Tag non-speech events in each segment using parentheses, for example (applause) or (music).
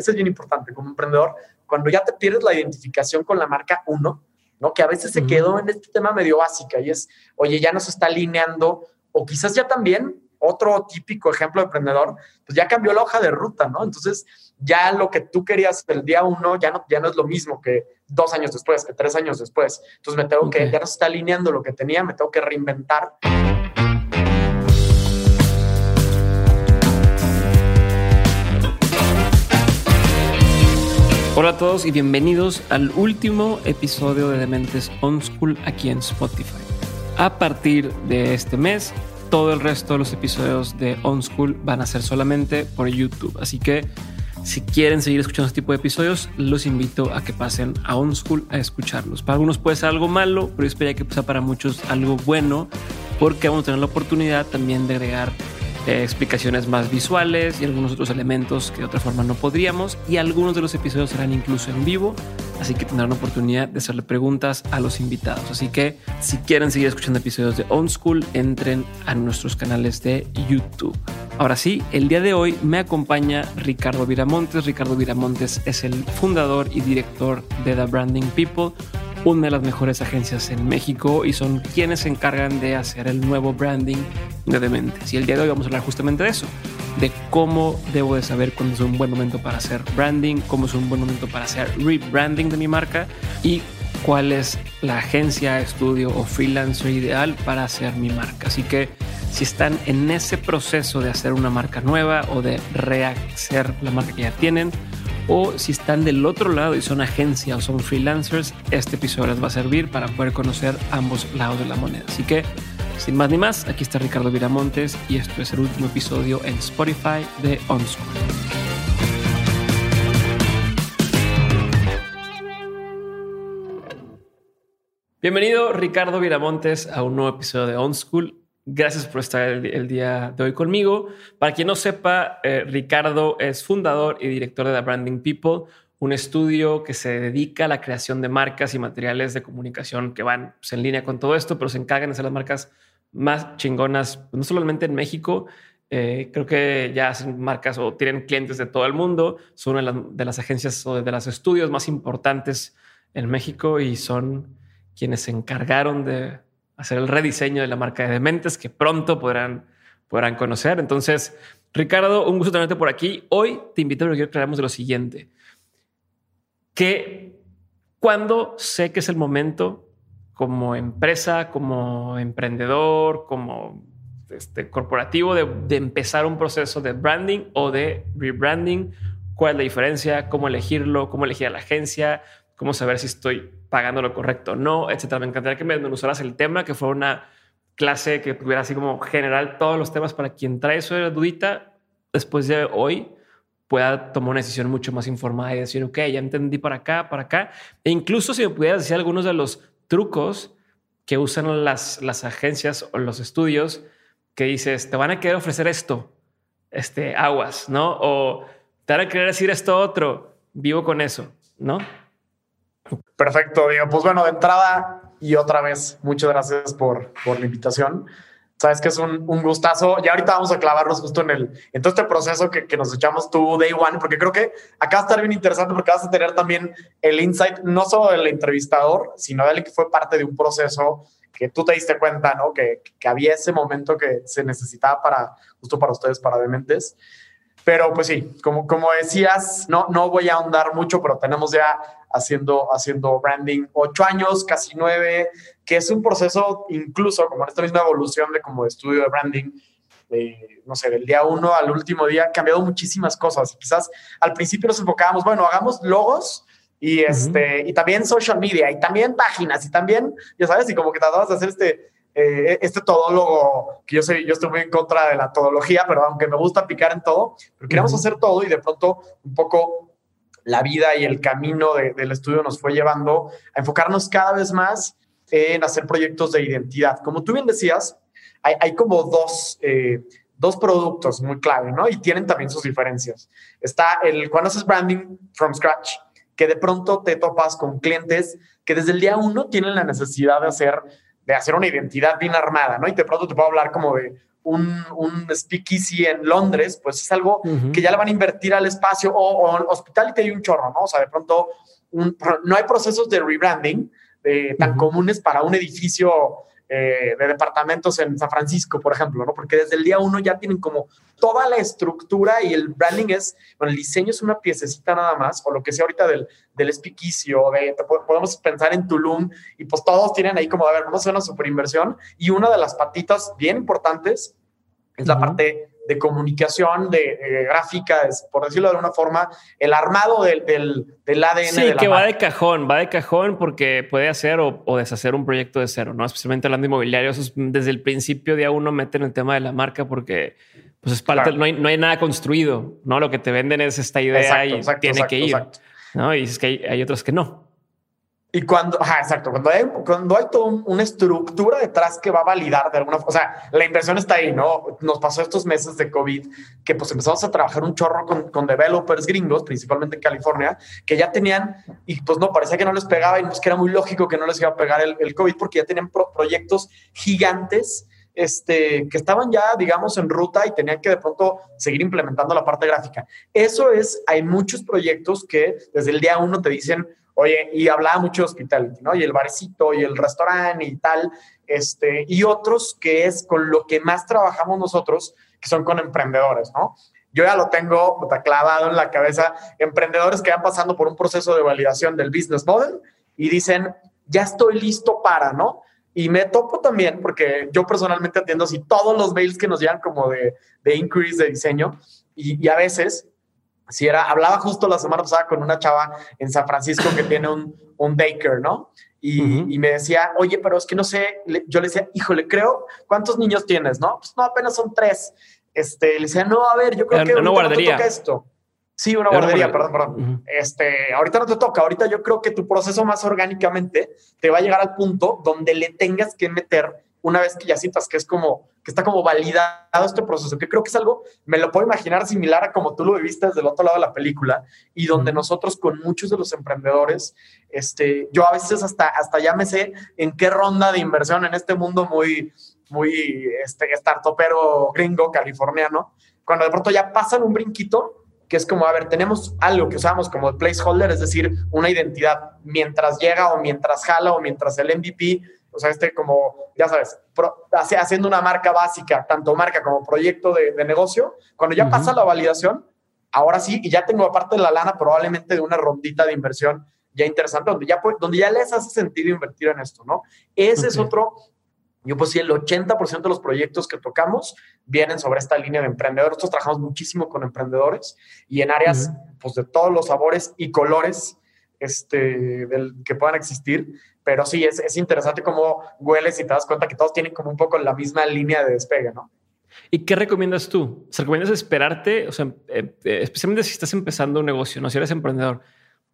eso es bien importante como emprendedor, cuando ya te pierdes la identificación con la marca uno, ¿no? Que a veces se quedó en este tema medio básica y es, oye, ya no se está alineando, o quizás ya también otro típico ejemplo de emprendedor, pues ya cambió la hoja de ruta, ¿no? Entonces, ya lo que tú querías el día uno ya no, ya no es lo mismo que dos años después, que tres años después. Entonces, me tengo que, ya no se está alineando lo que tenía, me tengo que reinventar. Hola a todos y bienvenidos al último episodio de Dementes On School aquí en Spotify. A partir de este mes, todo el resto de los episodios de On School van a ser solamente por YouTube. Así que si quieren seguir escuchando este tipo de episodios, los invito a que pasen a On School a escucharlos. Para algunos puede ser algo malo, pero yo espero que sea para muchos algo bueno, porque vamos a tener la oportunidad también de agregar eh, explicaciones más visuales y algunos otros elementos que de otra forma no podríamos. Y algunos de los episodios serán incluso en vivo, así que tendrán oportunidad de hacerle preguntas a los invitados. Así que si quieren seguir escuchando episodios de On School, entren a nuestros canales de YouTube. Ahora sí, el día de hoy me acompaña Ricardo Viramontes. Ricardo Viramontes es el fundador y director de The Branding People una de las mejores agencias en México y son quienes se encargan de hacer el nuevo branding de Dementes. Y el día de hoy vamos a hablar justamente de eso, de cómo debo de saber cuándo es un buen momento para hacer branding, cómo es un buen momento para hacer rebranding de mi marca y cuál es la agencia, estudio o freelancer ideal para hacer mi marca. Así que si están en ese proceso de hacer una marca nueva o de rehacer la marca que ya tienen, o si están del otro lado y son agencia o son freelancers, este episodio les va a servir para poder conocer ambos lados de la moneda. Así que, sin más ni más, aquí está Ricardo Viramontes y esto es el último episodio en Spotify de OnSchool. Bienvenido Ricardo Viramontes a un nuevo episodio de OnSchool. Gracias por estar el, día de hoy conmigo. Para quien no sepa, eh, Ricardo es fundador y director de The Branding People, un estudio que se dedica a la creación de marcas y materiales de comunicación que van pues, en línea con todo esto, pero se encargan de ser las marcas más chingonas, no solamente en México, eh, creo que ya hacen marcas o tienen clientes de todo el mundo. Son una de las agencias o de los estudios más importantes en México y son quienes se encargaron de hacer el rediseño de la marca de Dementes que pronto podrán, podrán conocer. Entonces, Ricardo, un gusto tenerte por aquí. Hoy te invito a que hablemos de lo siguiente. Que cuando sé que es el momento como empresa, como emprendedor, como este, corporativo de, de, empezar un proceso de branding o de rebranding, cuál es la diferencia, cómo elegirlo, cómo elegir a la agencia, cómo saber si estoy pagando lo correcto no, etcétera. Me encantaría que me desmenuzaras el tema, que fuera una clase que tuviera así como general todos los temas para quien trae la dudita, después de hoy pueda tomar una decisión mucho más informada y decir, ok, ya entendí para acá, para acá. E incluso si me pudieras decir algunos de los trucos que usan las, las agencias o los estudios que dices, te van a querer ofrecer esto, este, aguas, ¿no? O te van a querer decir esto otro, vivo con eso, ¿no? Perfecto, Diego. Pues bueno, de entrada y otra vez, muchas gracias por, por la invitación. Sabes que es un, un, gustazo. Y ahorita vamos a clavarnos justo en, el, en todo este proceso que, que, nos echamos tú, Day One, porque creo que acá va a estar bien interesante porque vas a tener también el insight, no solo del entrevistador, sino de él que fue parte de un proceso que tú te diste cuenta, ¿no? Que, que había ese momento que se necesitaba para, justo para ustedes, para Dementes. Pero pues sí, como, como decías, no, no voy a ahondar mucho, pero tenemos ya haciendo, haciendo branding. Ocho años, casi nueve, que es un proceso incluso como en esta misma evolución de como estudio de branding, no sé, del día uno al último día, ha cambiado muchísimas cosas. Quizás al principio nos enfocábamos, bueno, hagamos logos y, este, y también social media y también páginas y también, ya sabes, y como que tratabas de hacer este eh, este todólogo, que yo, sé, yo estoy muy en contra de la todología, pero aunque me gusta picar en todo, pero queríamos hacer todo y de pronto un poco la vida y el camino del estudio nos fue llevando a enfocarnos cada vez más en hacer proyectos de identidad. Como tú bien decías, hay, como dos, eh, dos productos muy clave, ¿no? Y tienen también sus diferencias. Está el cuando haces branding from scratch, que de pronto te topas con clientes que desde el día uno tienen la necesidad de hacer de hacer una identidad bien armada, ¿no? Y de pronto te puedo hablar como de un, un speakeasy en Londres, pues es algo que ya le van a invertir al espacio o, o hospitality hay un chorro, ¿no? O sea, de pronto no hay procesos de rebranding eh, tan comunes para un edificio eh, de departamentos en San Francisco, por ejemplo, ¿no? Porque desde el día uno ya tienen como toda la estructura y el branding es, bueno, el diseño es una piececita nada más, o lo que sea ahorita del, del espiquicio, de, podemos pensar en Tulum, y pues todos tienen ahí como, a ver, vamos a hacer una super inversión, y una de las patitas bien importantes es la parte de comunicación, de, gráfica, por decirlo de alguna forma, el armado del, del, ADN. Sí, que va de cajón, va de cajón porque puede hacer o, deshacer un proyecto de cero, ¿no? Especialmente hablando de inmobiliario, desde el principio día uno meten el tema de la marca porque pues es parte, no, hay, no hay nada construido, ¿no? Lo que te venden es esta idea y tiene que ir, ¿no? Y es que hay, hay otros que no. Y cuando, ajá, exacto, cuando hay, cuando hay toda una estructura detrás que va a validar de alguna forma, o sea, la inversión está ahí, ¿no? Nos pasó estos meses de COVID que pues empezamos a trabajar un chorro con, con developers gringos, principalmente en California, que ya tenían, y pues no, parecía que no les pegaba y pues que era muy lógico que no les iba a pegar el, el COVID porque ya tenían proyectos gigantes este, que estaban ya, digamos, en ruta y tenían que de pronto seguir implementando la parte gráfica. Eso es, hay muchos proyectos que desde el día uno te dicen, Oye, y hablaba mucho de hospitality, ¿no? Y el barecito y el restaurante y tal, este, y otros que es con lo que más trabajamos nosotros, que son con emprendedores, ¿no? Yo ya lo tengo clavado en la cabeza, emprendedores que van pasando por un proceso de validación del business model y dicen, ya estoy listo para, ¿no? Y me topo también, porque yo personalmente atiendo así todos los mails que nos llegan como de, de inquiries de diseño y, y a veces si era, hablaba justo la semana pasada con una chava en San Francisco que tiene un, un baker, ¿no? Y, y, me decía, oye, pero es que no sé, yo le decía, híjole, creo, ¿cuántos niños tienes? No, pues no, apenas son tres. Este, le decía, no, a ver, yo creo que no. No te toca esto. Sí, una guardería, perdón, perdón. Este, ahorita no te toca, ahorita yo creo que tu proceso más orgánicamente te va a llegar al punto donde le tengas que meter una vez que ya sientas que es como, que está como validado este proceso, que creo que es algo, me lo puedo imaginar similar a como tú lo viviste desde el otro lado de la película y donde nosotros con muchos de los emprendedores, este, yo a veces hasta, hasta ya me sé en qué ronda de inversión en este mundo muy, muy, este, startupero gringo, californiano, cuando de pronto ya pasan un brinquito, que es como, a ver, tenemos algo que usamos como placeholder, es decir, una identidad mientras llega o mientras jala o mientras el MVP o sea, este como, ya sabes, haciendo una marca básica, tanto marca como proyecto de, negocio, cuando ya pasa la validación, ahora sí, y ya tengo aparte de la lana probablemente de una rondita de inversión ya interesante, donde ya, donde ya les hace sentido invertir en esto, ¿no? Ese es otro, yo pues sí, el 80% de los proyectos que tocamos vienen sobre esta línea de emprendedores. Nosotros trabajamos muchísimo con emprendedores y en áreas pues de todos los sabores y colores este, del, que puedan existir. Pero sí, es, es interesante cómo hueles y te das cuenta que todos tienen como un poco la misma línea de despegue, ¿no? ¿Y qué recomiendas tú? ¿Se recomiendas esperarte? O sea, eh, eh, especialmente si estás empezando un negocio, no si eres emprendedor,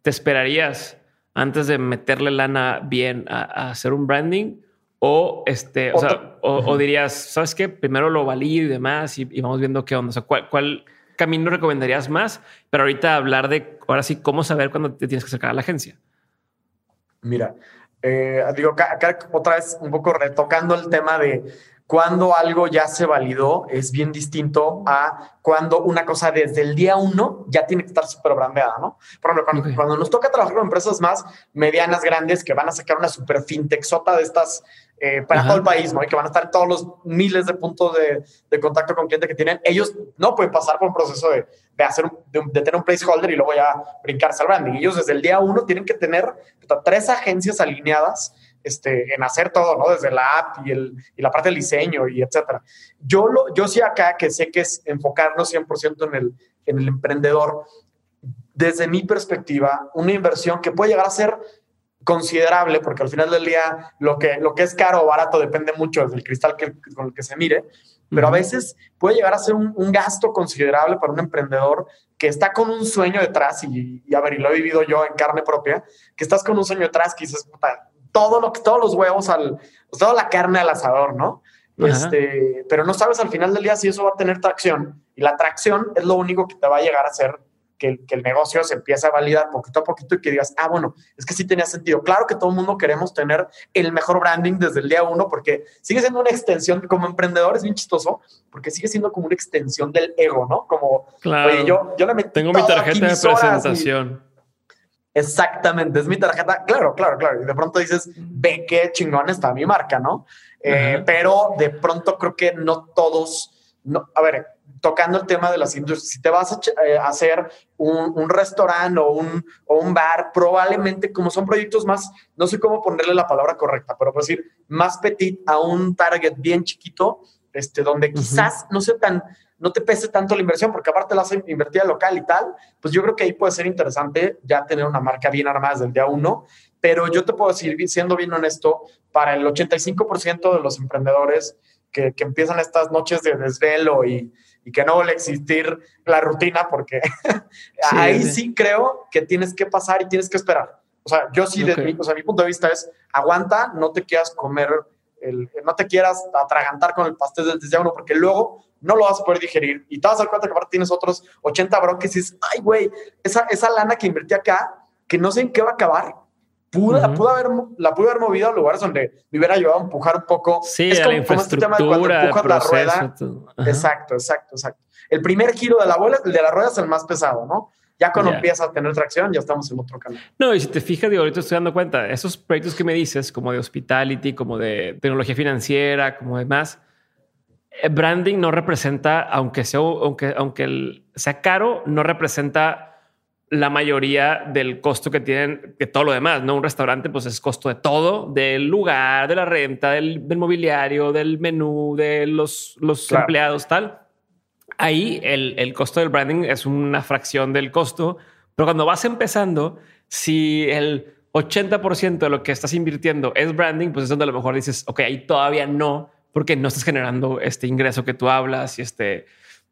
¿te esperarías antes de meterle lana bien a, hacer un branding? O este, o, sea, o, dirías, ¿sabes qué? Primero lo valido y demás y, vamos viendo qué onda. O sea, ¿cuál, cuál camino recomendarías más? Pero ahorita hablar de ahora sí cómo saber cuándo te tienes que acercar a la agencia. Mira, eh, digo, acá, otra vez un poco retocando el tema de cuando algo ya se validó, es bien distinto a cuando una cosa desde el día uno ya tiene que estar súper brandeada, ¿no? Por ejemplo, cuando, nos toca trabajar con empresas más medianas, grandes, que van a sacar una super fintechota de estas eh, para todo el país, ¿no? Y que van a estar todos los miles de puntos de, de, contacto con cliente que tienen, ellos no pueden pasar por un proceso de, de hacer de, tener un placeholder y luego ya brincarse al branding. Ellos desde el día uno tienen que tener tres agencias alineadas este, en hacer todo, ¿no? Desde la app y, el, y la parte del diseño y etcétera. Yo, lo, yo sí acá que sé que es enfocarnos 100% en el, en el emprendedor, desde mi perspectiva, una inversión que puede llegar a ser considerable, porque al final del día lo que, lo que es caro o barato depende mucho del cristal que, con el que se mire, pero a veces puede llegar a ser un, gasto considerable para un emprendedor que está con un sueño detrás, y, a ver, y lo he vivido yo en carne propia, que estás con un sueño detrás que dices, todo lo, todos los huevos al, toda la carne al asador, ¿no? Este, pero no sabes al final del día si eso va a tener tracción, y la tracción es lo único que te va a llegar a hacer que, el negocio se empiece a validar poquito a poquito y que digas, ah, bueno, es que sí tenía sentido. Claro que todo el mundo queremos tener el mejor branding desde el día uno porque sigue siendo una extensión, como emprendedor es bien chistoso, porque sigue siendo como una extensión del ego, ¿no? Como, claro. yo, yo le Tengo mi tarjeta de presentación. Exactamente, es mi tarjeta. Claro, claro, claro. Y de pronto dices, ve qué chingón está mi marca, ¿no? Eh, pero de pronto creo que no todos, no, a ver, tocando el tema de las industrias, si te vas a, eh, hacer un, restaurante o un, o un, bar, probablemente como son proyectos más, no sé cómo ponerle la palabra correcta, pero por decir, más petit a un target bien chiquito, este, donde quizás no sea tan, no te pese tanto la inversión, porque aparte la has invertida local y tal, pues yo creo que ahí puede ser interesante ya tener una marca bien armada desde el día uno, pero yo te puedo decir, siendo bien honesto, para el 85% de los emprendedores que, que empiezan estas noches de desvelo y, y que no vuelve a existir la rutina, porque (laughs) ahí sí. creo que tienes que pasar y tienes que esperar. O sea, yo sí, mi, o sea, mi punto de vista es, aguanta, no te quieras comer, el, no te quieras atragantar con el pastel desde ya uno, porque luego no lo vas a poder digerir y te vas a dar cuenta que aparte tienes otros 80 bronques y dices, ay, güey, esa, esa lana que invertí acá, que no sé en qué va a acabar, Pude, haber, la pude haber movido a lugares donde me hubiera ayudado a empujar un poco. Sí, es como, la infraestructura, como este tema de cuando empujas la rueda. Exacto, exacto, exacto. El primer giro de la bola, el de la rueda es el más pesado, ¿no? Ya cuando empieza a tener tracción, ya estamos en otro canal. No, y si te fijas, digo, ahorita estoy dando cuenta, esos proyectos que me dices, como de hospitality, como de tecnología financiera, como demás, eh, branding no representa, aunque sea, aunque, aunque sea caro, no representa la mayoría del costo que tienen que todo lo demás, ¿no? Un restaurante, pues es costo de todo, del lugar, de la renta, del, mobiliario, del menú, de los, los empleados, tal. Ahí el, el, costo del branding es una fracción del costo, pero cuando vas empezando, si el 80% de lo que estás invirtiendo es branding, pues es donde a lo mejor dices, ok, ahí todavía no, porque no estás generando este ingreso que tú hablas y este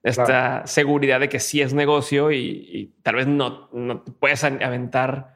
esta seguridad de que sí es negocio y, tal vez no, no te puedes aventar.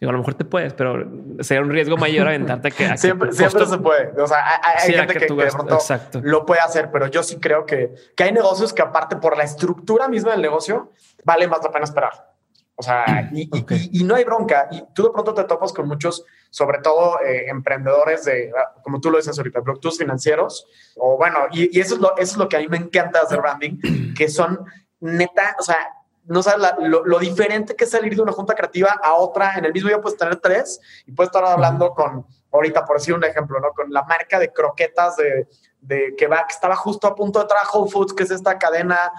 Digo, a lo mejor te puedes, pero sería un riesgo mayor aventarte que siempre, siempre se puede. O sea, hay, gente que, de pronto lo puede hacer, pero yo sí creo que, que hay negocios que aparte por la estructura misma del negocio vale más la pena esperar. O sea, y, y, no hay bronca. Y tú de pronto te topas con muchos, sobre todo eh, emprendedores de, ah, como tú lo dices ahorita, productos financieros. O bueno, y, eso, es lo, eso es lo que a mí me encanta hacer branding, (clears throat) que son neta, o sea, no sabes lo, diferente que es salir de una junta creativa a otra. En el mismo día puedes tener tres y puedes estar hablando con, ahorita por decir un ejemplo, ¿no? Con la marca de croquetas de, de que, va, que estaba justo a punto de a Whole Foods, que es esta cadena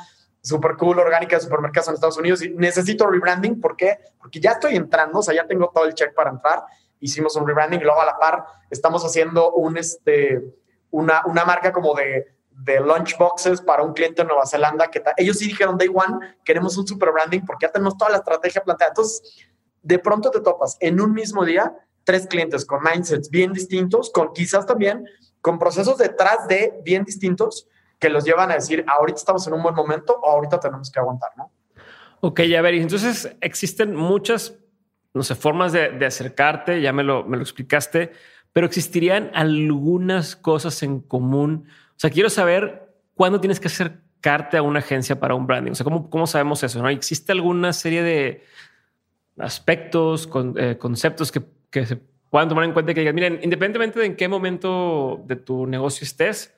super cool, orgánica de supermercados en Estados Unidos y necesito rebranding. ¿Por qué? Porque ya estoy entrando, o sea, ya tengo todo el check para entrar. Hicimos un rebranding luego a la par estamos haciendo un, este, una, una marca como de, de lunchboxes para un cliente en Nueva Zelanda que ellos sí dijeron day one, queremos un super branding porque ya tenemos toda la estrategia planteada. Entonces, de pronto te topas en un mismo día tres clientes con mindsets bien distintos, con quizás también con procesos detrás de bien distintos, que los llevan a decir, ahorita estamos en un buen momento o ahorita tenemos que aguantar, ¿no? Ok, a ver, entonces existen muchas, no sé, formas de, acercarte, ya me lo, me lo explicaste, pero existirían algunas cosas en común. O sea, quiero saber cuándo tienes que acercarte a una agencia para un branding. O sea, ¿cómo, cómo sabemos eso? ¿no? ¿Existe alguna serie de aspectos, eh, conceptos que, que se puedan tomar en cuenta que digan, miren, independientemente de en qué momento de tu negocio estés,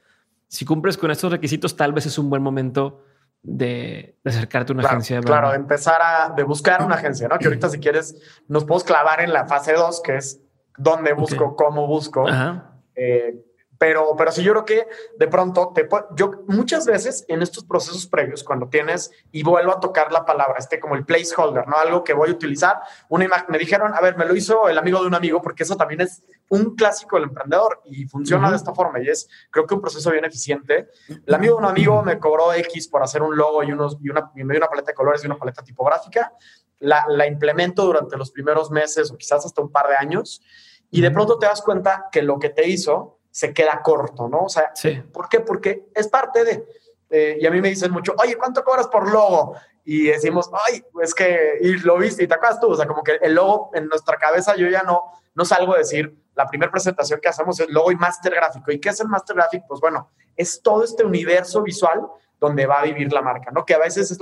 si cumples con estos requisitos, tal vez es un buen momento de, acercarte a una agencia. De claro, de empezar a de buscar una agencia, ¿no? Que ahorita si quieres nos podemos clavar en la fase 2, que es dónde busco, cómo busco. Ajá. Eh, pero, pero sí, yo creo que de pronto, te, yo muchas veces en estos procesos previos, cuando tienes, y vuelvo a tocar la palabra, este como el placeholder, ¿no? Algo que voy a utilizar, una imagen, me dijeron, a ver, me lo hizo el amigo de un amigo, porque eso también es un clásico del emprendedor y funciona de esta forma y es, creo que un proceso bien eficiente. El amigo de un amigo me cobró X por hacer un logo y, unos, y, una, y me dio una paleta de colores y una paleta tipográfica. La, la implemento durante los primeros meses o quizás hasta un par de años y de pronto te das cuenta que lo que te hizo se queda corto, ¿no? O sea, ¿por qué? Porque es parte de... Eh, y a mí me dicen mucho, oye, ¿cuánto cobras por logo? Y decimos, ay, es que, y lo viste y te acuerdas tú, o sea, como que el logo en nuestra cabeza yo ya no, no salgo a decir, la primera presentación que hacemos es logo y master gráfico. ¿Y qué es el master gráfico? Pues bueno, es todo este universo visual donde va a vivir la marca, ¿no? Que a veces es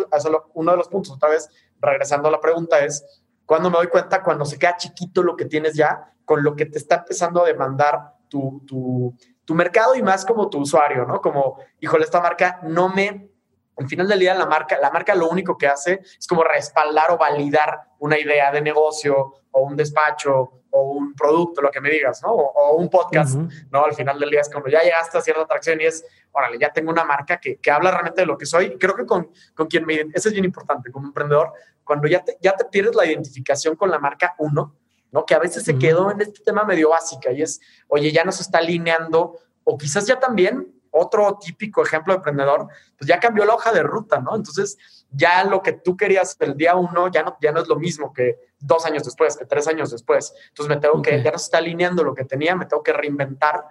uno de los puntos, otra vez, regresando a la pregunta, es cuando me doy cuenta cuando se queda chiquito lo que tienes ya con lo que te está empezando a demandar tu, tu, tu mercado y más como tu usuario, ¿no? Como, híjole, esta marca no me al final del día la marca, la marca lo único que hace es como respaldar o validar una idea de negocio o un despacho o un producto, lo que me digas, ¿no? O, un podcast, ¿no? Al final del día es como ya llegaste a cierta atracción y es, órale, ya tengo una marca que, que habla realmente de lo que soy. creo que con, con quien me... Eso es bien importante como emprendedor. Cuando ya te, ya te pierdes la identificación con la marca uno, ¿no? Que a veces se quedó en este tema medio básica y es, oye, ya no se está alineando o quizás ya también otro típico ejemplo de emprendedor, pues ya cambió la hoja de ruta, ¿no? Entonces, ya lo que tú querías el día uno ya no, ya no es lo mismo que dos años después, que tres años después. Entonces, me tengo que, ya no se está alineando lo que tenía, me tengo que reinventar.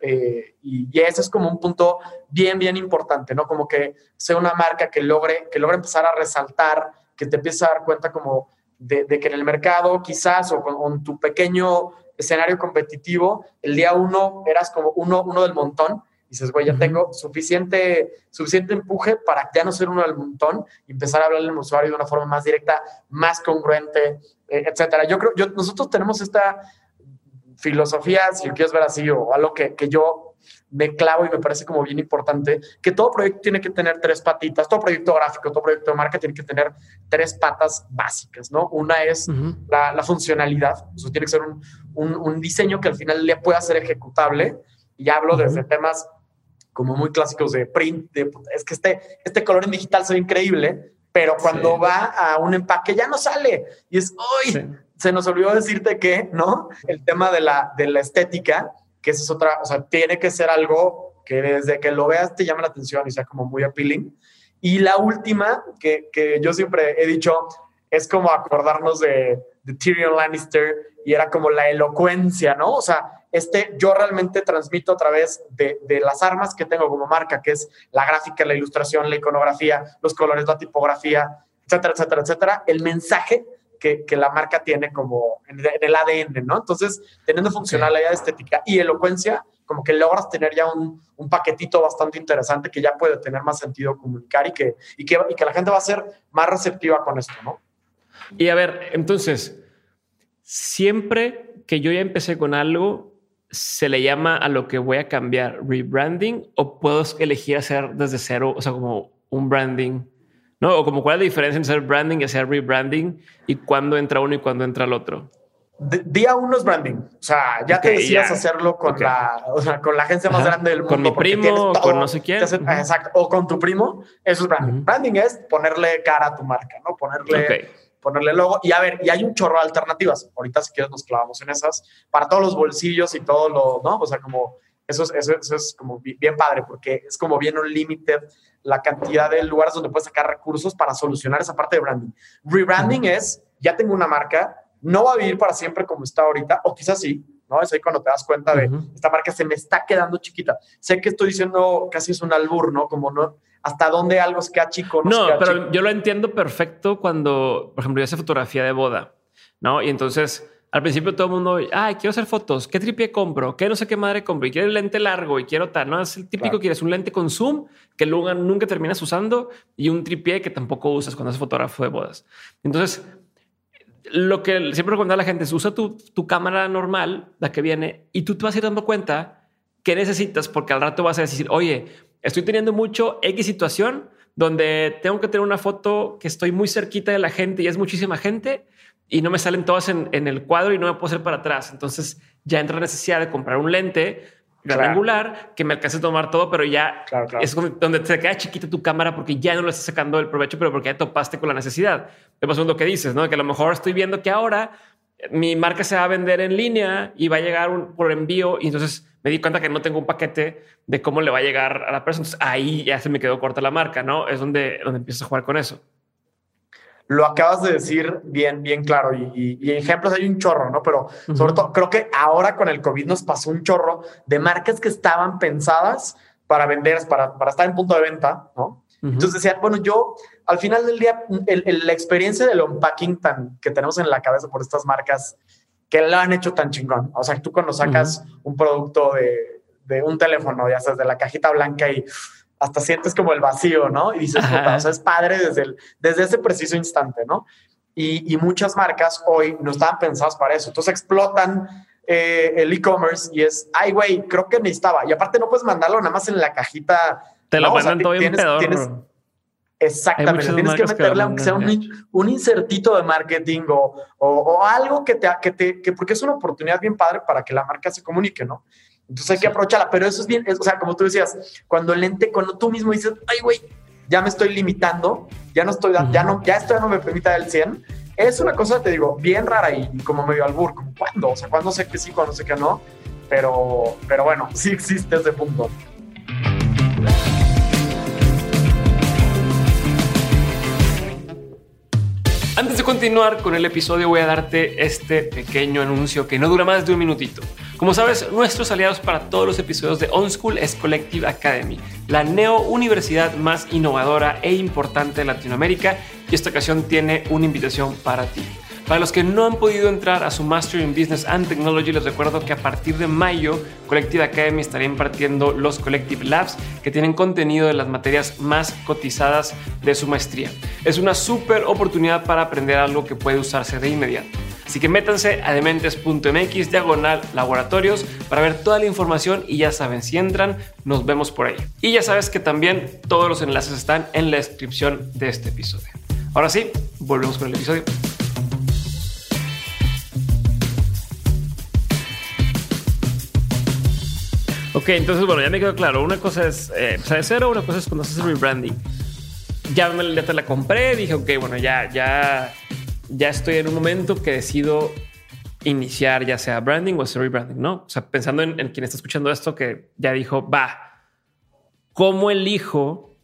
Eh, y, y, ese es como un punto bien, bien importante, ¿no? Como que sea una marca que logre, que logre empezar a resaltar, que te empiece a dar cuenta como de, que en el mercado quizás o con, tu pequeño escenario competitivo, el día uno eras como uno, uno del montón dices, güey, ya tengo suficiente, suficiente empuje para ya no ser uno del montón y empezar a hablarle al usuario de una forma más directa, más congruente, eh, etcétera. Yo creo, yo, nosotros tenemos esta filosofía, si lo quieres ver así, o algo que, que yo me clavo y me parece como bien importante, que todo proyecto tiene que tener tres patitas, todo proyecto gráfico, todo proyecto de marca tiene que tener tres patas básicas, ¿no? Una es la, la, funcionalidad, eso tiene que ser un, un, un, diseño que al final le pueda ser ejecutable, y hablo desde temas como muy clásicos de print, es que este, este color en digital se ve increíble, pero cuando va a un empaque ya no sale. Y es, ¡ay! Se nos olvidó decirte que, ¿no? El tema de la, de la estética, que esa es otra, o sea, tiene que ser algo que desde que lo veas te llame la atención y sea como muy appealing. Y la última, que, que yo siempre he dicho, es como acordarnos de, de Tyrion Lannister y era como la elocuencia, ¿no? O sea, este, yo realmente transmito a través de, las armas que tengo como marca, que es la gráfica, la ilustración, la iconografía, los colores, la tipografía, etcétera, etcétera, etcétera, el mensaje que, la marca tiene como en, el ADN, ¿no? Entonces, teniendo funcionalidad estética y elocuencia, como que logras tener ya un, paquetito bastante interesante que ya puede tener más sentido comunicar y que, y que, y que la gente va a ser más receptiva con esto, ¿no? Y a ver, entonces, siempre que yo ya empecé con algo, se le llama a lo que voy a cambiar rebranding o puedo elegir hacer desde cero, o sea, como un branding, ¿no? O como cuál es la diferencia entre ser branding y hacer rebranding y cuándo entra uno y cuándo entra el otro. día uno es branding. O sea, ya te decías hacerlo con la, o sea, con la agencia más grande del mundo. Con mi primo, con no sé quién. Exacto. O con tu primo. Eso es branding. Branding es ponerle cara a tu marca, ¿no? Ponerle ponerle logo. Y a ver, y hay un chorro de alternativas. Ahorita, si quieres, nos clavamos en esas para todos los bolsillos y todo lo, ¿no? O sea, como eso es, eso, es como bien padre porque es como bien un límite la cantidad de lugares donde puedes sacar recursos para solucionar esa parte de branding. Rebranding es, ya tengo una marca, no va a vivir para siempre como está ahorita, o quizás sí, ¿no? Es ahí cuando te das cuenta de, esta marca se me está quedando chiquita. Sé que estoy diciendo casi es un albur, ¿no? Como no, hasta dónde algo se queda chico. No, pero yo lo entiendo perfecto cuando, por ejemplo, yo hice fotografía de boda, ¿no? Y entonces al principio todo el mundo, ay, quiero hacer fotos, ¿qué tripié compro? ¿Qué no sé qué madre compro? Y quiero el lente largo y quiero tal, ¿no? Es el típico que quieres un lente con zoom que luego nunca terminas usando y un tripié que tampoco usas cuando haces fotógrafo de bodas. Entonces, lo que siempre recomiendo a la gente es usa tu, tu cámara normal, la que viene, y tú te vas a ir dando cuenta qué necesitas, porque al rato vas a decir, oye, estoy teniendo mucho X situación donde tengo que tener una foto que estoy muy cerquita de la gente y es muchísima gente y no me salen todas en, el cuadro y no me puedo hacer para atrás. Entonces ya entra la necesidad de comprar un lente gran angular que me alcance a tomar todo, pero ya es donde te queda chiquita tu cámara porque ya no lo estás sacando el provecho, pero porque ya topaste con la necesidad. Es más lo que dices, ¿no? Que a lo mejor estoy viendo que ahora mi marca se va a vender en línea y va a llegar un, por envío y entonces me di cuenta que no tengo un paquete de cómo le va a llegar a la persona. Entonces ahí ya se me quedó corta la marca, ¿no? Es donde, donde empiezo a jugar con eso. Lo acabas de decir bien, bien claro y, ejemplos hay un chorro, ¿no? Pero sobre todo creo que ahora con el COVID nos pasó un chorro de marcas que estaban pensadas para vender, para, para estar en punto de venta, ¿no? Entonces decían, bueno, yo al final del día, la experiencia del unpacking tan, que tenemos en la cabeza por estas marcas que lo han hecho tan chingón. O sea, tú cuando sacas un producto de, de, un teléfono, ya sabes, de la cajita blanca y hasta sientes como el vacío, ¿no? Y dices, o sea, es padre desde, el, desde ese preciso instante, ¿no? Y, y muchas marcas hoy no estaban pensadas para eso. Entonces explotan eh, el e-commerce y es, ay, güey, creo que necesitaba. Y aparte no puedes mandarlo nada más en la cajita. Te lo mandan todo bien pedor. Exactamente, tienes que meterle, aunque sea un, un, insertito de marketing o, o, algo que te, que te, que porque es una oportunidad bien padre para que la marca se comunique, ¿no? Entonces hay que aprovecharla, pero eso es bien, o sea, como tú decías, cuando el ente, cuando tú mismo dices, ay, güey, ya me estoy limitando, ya no estoy, ya no, ya esto no me permite el 100, es una cosa, te digo, bien rara y, como medio albur, como cuándo, o sea, cuándo sé que sí, cuándo sé que no, pero, pero bueno, (laughs) sí existe ese punto. Antes de continuar con el episodio voy a darte este pequeño anuncio que no dura más de un minutito. Como sabes, nuestros aliados para todos los episodios de On School es Collective Academy, la neo universidad más innovadora e importante de Latinoamérica y esta ocasión tiene una invitación para ti. Para los que no han podido entrar a su Master in Business and Technology, les recuerdo que a partir de mayo, Collective Academy estaría impartiendo los Collective Labs, que tienen contenido de las materias más cotizadas de su maestría. Es una súper oportunidad para aprender algo que puede usarse de inmediato. Así que métanse a dementes.mx diagonal laboratorios para ver toda la información y ya saben, si entran, nos vemos por ahí. Y ya sabes que también todos los enlaces están en la descripción de este episodio. Ahora sí, volvemos con el episodio. Ok, entonces bueno, ya me quedó claro. Una cosa es eh, de cero, una cosa es cuando haces rebranding. Ya, ya te la compré, dije, ok, bueno, ya, ya, ya estoy en un momento que decido iniciar ya sea branding o hacer rebranding, ¿no? O sea, pensando en, quien está escuchando esto que ya dijo, va, ¿cómo elijo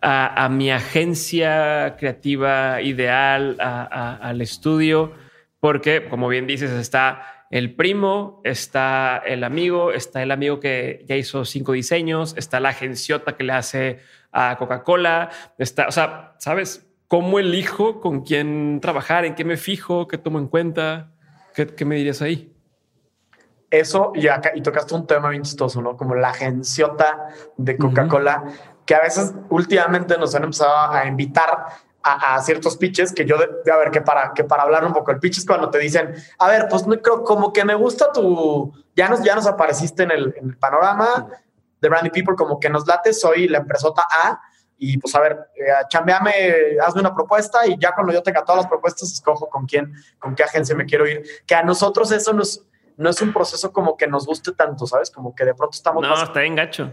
a, mi agencia creativa ideal, al estudio? Porque, como bien dices, está el primo, está el amigo, está el amigo que ya hizo cinco diseños, está la agenciota que le hace a Coca-Cola, está, o sea, ¿sabes? ¿Cómo elijo con quién trabajar? ¿En qué me fijo? ¿Qué tomo en cuenta? ¿Qué, me dirías ahí? Eso, y, acá, y tocaste un tema bien chistoso, ¿no? Como la agenciota de Coca-Cola, que a veces últimamente nos han empezado a invitar a, ciertos pitches que yo, de, a ver, que para, que para hablar un poco, el pitch es cuando te dicen, a ver, pues no creo, como que me gusta tu, ya nos, ya nos apareciste en el, en el panorama de Brandy People, como que nos late, soy la empresota A, y pues a ver, eh, chambeame, hazme una propuesta y ya cuando yo tenga todas las propuestas, escojo con quién, con qué agencia me quiero ir. Que a nosotros eso nos, no es un proceso como que nos guste tanto, ¿sabes? Como que de pronto estamos... No, está bien gacho.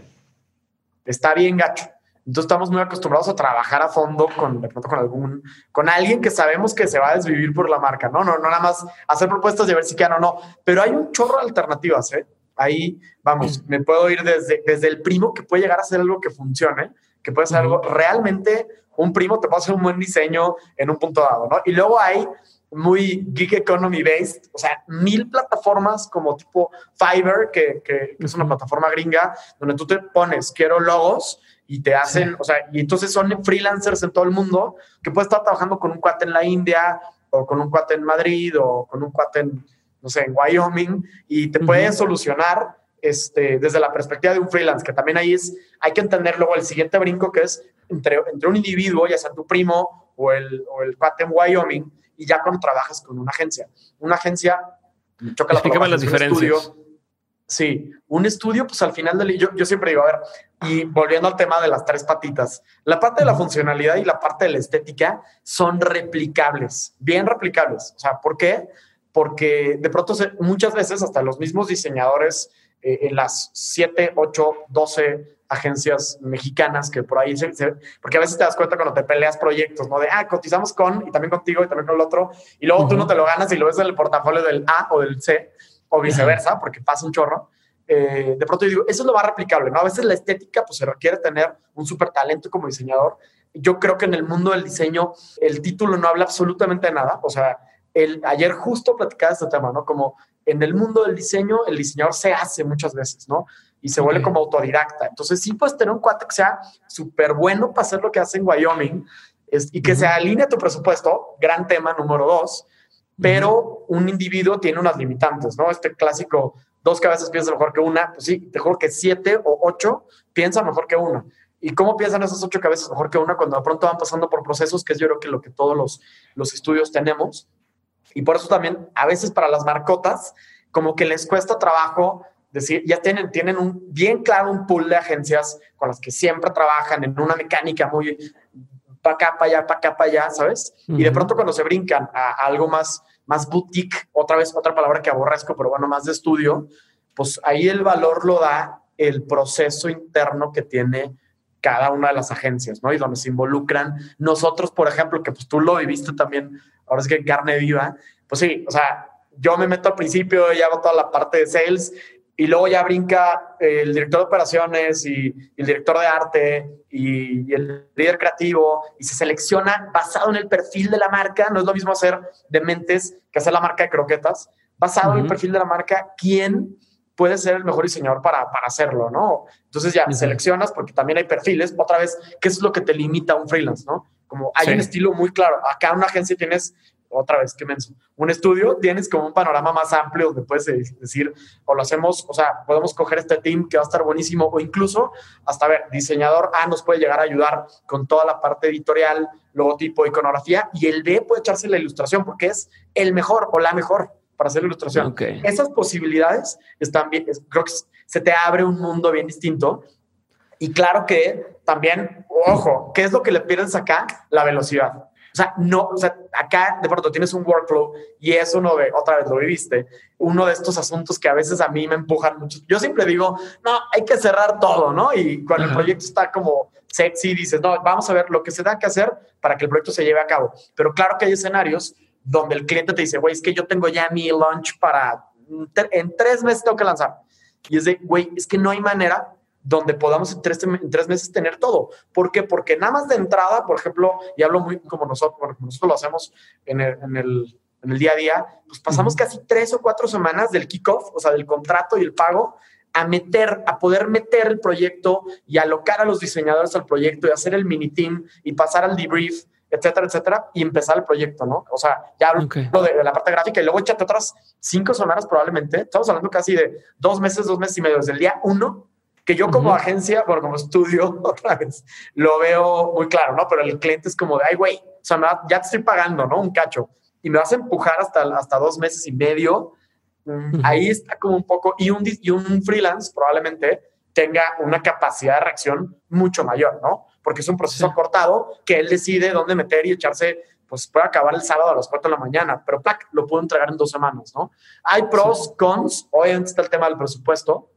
Está bien gacho. Entonces estamos muy acostumbrados a trabajar a fondo con, de pronto con algún, con alguien que sabemos que se va a desvivir por la marca, ¿no? No, no nada más hacer propuestas y ver si quedan o no, pero hay un chorro de alternativas, ¿eh? Ahí, vamos, me puedo ir desde, desde el primo que puede llegar a hacer algo que funcione, que puede ser algo realmente, un primo te puede hacer un buen diseño en un punto dado, ¿no? Y luego hay muy geek economy based, o sea, mil plataformas como tipo Fiverr, que, que, que es una plataforma gringa, donde tú te pones, quiero logos, y te hacen, o sea, y entonces son freelancers en todo el mundo que puede estar trabajando con un cuate en la India o con un cuate en Madrid o con un cuate en, no sé, en Wyoming y te pueden solucionar este, desde la perspectiva de un freelance, que también ahí es, hay que entender luego el siguiente brinco que es entre, entre un individuo, ya sea tu primo o el, o el cuate en Wyoming, y ya cuando trabajas con una agencia. Una agencia, choca la las diferencias. Sí, un estudio, pues al final del yo, yo siempre digo, a ver, y volviendo al tema de las tres patitas, la parte de la funcionalidad y la parte de la estética son replicables, bien replicables. O sea, ¿por qué? Porque de pronto muchas veces hasta los mismos diseñadores eh, en las 7, 8, 12 agencias mexicanas que por ahí se, porque a veces te das cuenta cuando te peleas proyectos, ¿no? De, ah, cotizamos con y también contigo y también con el otro, y luego tú no te lo ganas y lo ves en el portafolio del A o del C o viceversa, porque pasa un chorro. Eh, de pronto yo digo, eso es lo más replicable, ¿no? A veces la estética, pues se requiere tener un súper talento como diseñador. Yo creo que en el mundo del diseño el título no habla absolutamente de nada. O sea, el, ayer justo platicaba este tema, ¿no? Como en el mundo del diseño, el diseñador se hace muchas veces, ¿no? Y se vuelve como autodidacta. Entonces, sí puedes tener un cuate que sea súper bueno para hacer lo que hace en Wyoming y que se alinee a tu presupuesto, gran tema número dos, pero un individuo tiene unas limitantes, ¿no? Este clásico, dos cabezas piensan mejor que una, pues sí, te juro que siete o ocho piensan mejor que una. ¿Y cómo piensan esas ocho cabezas mejor que una cuando de pronto van pasando por procesos, que es yo creo que lo que todos los, los estudios tenemos? Y por eso también a veces para las marcotas, como que les cuesta trabajo decir, ya tienen, tienen un bien claro un pool de agencias con las que siempre trabajan en una mecánica muy para acá, para allá, para acá, para allá, ¿sabes? Y de pronto cuando se brincan a, algo más, más boutique, otra vez otra palabra que aborrezco, pero bueno, más de estudio, pues ahí el valor lo da el proceso interno que tiene cada una de las agencias, ¿no? Y donde se involucran nosotros, por ejemplo, que pues tú lo viviste también, ahora es que carne viva, pues sí, o sea, yo me meto al principio y hago toda la parte de sales y luego ya brinca el director de operaciones y, el director de arte y, el líder creativo y se selecciona basado en el perfil de la marca. No es lo mismo hacer de mentes que hacer la marca de croquetas. Basado en el perfil de la marca, ¿quién puede ser el mejor diseñador para, para hacerlo, ¿no? Entonces ya seleccionas porque también hay perfiles. Otra vez, ¿qué es lo que te limita a un freelance, no? Como hay un estilo muy claro. Acá en una agencia tienes otra vez, qué menso, un estudio, tienes como un panorama más amplio donde puedes decir, o lo hacemos, o sea, podemos coger este team que va a estar buenísimo, o incluso hasta ver, diseñador A nos puede llegar a ayudar con toda la parte editorial, logotipo, iconografía, y el B puede echarse la ilustración porque es el mejor o la mejor para hacer la ilustración. Esas posibilidades están bien, creo que se te abre un mundo bien distinto. Y claro que también, ojo, ¿qué es lo que le pierdes acá? La velocidad. O sea, no, o sea, acá de pronto tienes un workflow y es uno de, otra vez lo viviste, uno de estos asuntos que a veces a mí me empujan mucho. Yo siempre digo, no, hay que cerrar todo, ¿no? Y cuando el proyecto está como sexy, dices, no, vamos a ver lo que se da que hacer para que el proyecto se lleve a cabo. Pero claro que hay escenarios donde el cliente te dice, güey, es que yo tengo ya mi launch para, en tres meses tengo que lanzar. Y es de, güey, es que no hay manera donde podamos en tres, meses tener todo. ¿Por qué? Porque nada más de entrada, por ejemplo, y hablo muy como nosotros, nosotros lo hacemos en el, día a día, pues pasamos casi tres o cuatro semanas del kickoff, o sea, del contrato y el pago, a meter, a poder meter el proyecto y alocar a los diseñadores al proyecto y hacer el mini team y pasar al debrief, etcétera, etcétera, y empezar el proyecto, ¿no? O sea, ya hablo de, la parte gráfica y luego échate otras cinco semanas probablemente. Estamos hablando casi de dos meses, dos meses y medio, desde el día uno que yo como agencia, bueno, como estudio, (laughs) otra vez, lo veo muy claro, ¿no? Pero el cliente es como de, ay, güey, o sea, ya te estoy pagando, ¿no? Un cacho. Y me vas a empujar hasta, hasta dos meses y medio. Mm, ahí está como un poco, y un, y un freelance probablemente tenga una capacidad de reacción mucho mayor, ¿no? Porque es un proceso cortado que él decide dónde meter y echarse, pues puede acabar el sábado a las 4 de la mañana, pero ¡plac! lo puedo entregar en dos semanas, ¿no? Hay pros, cons, obviamente está el tema del presupuesto,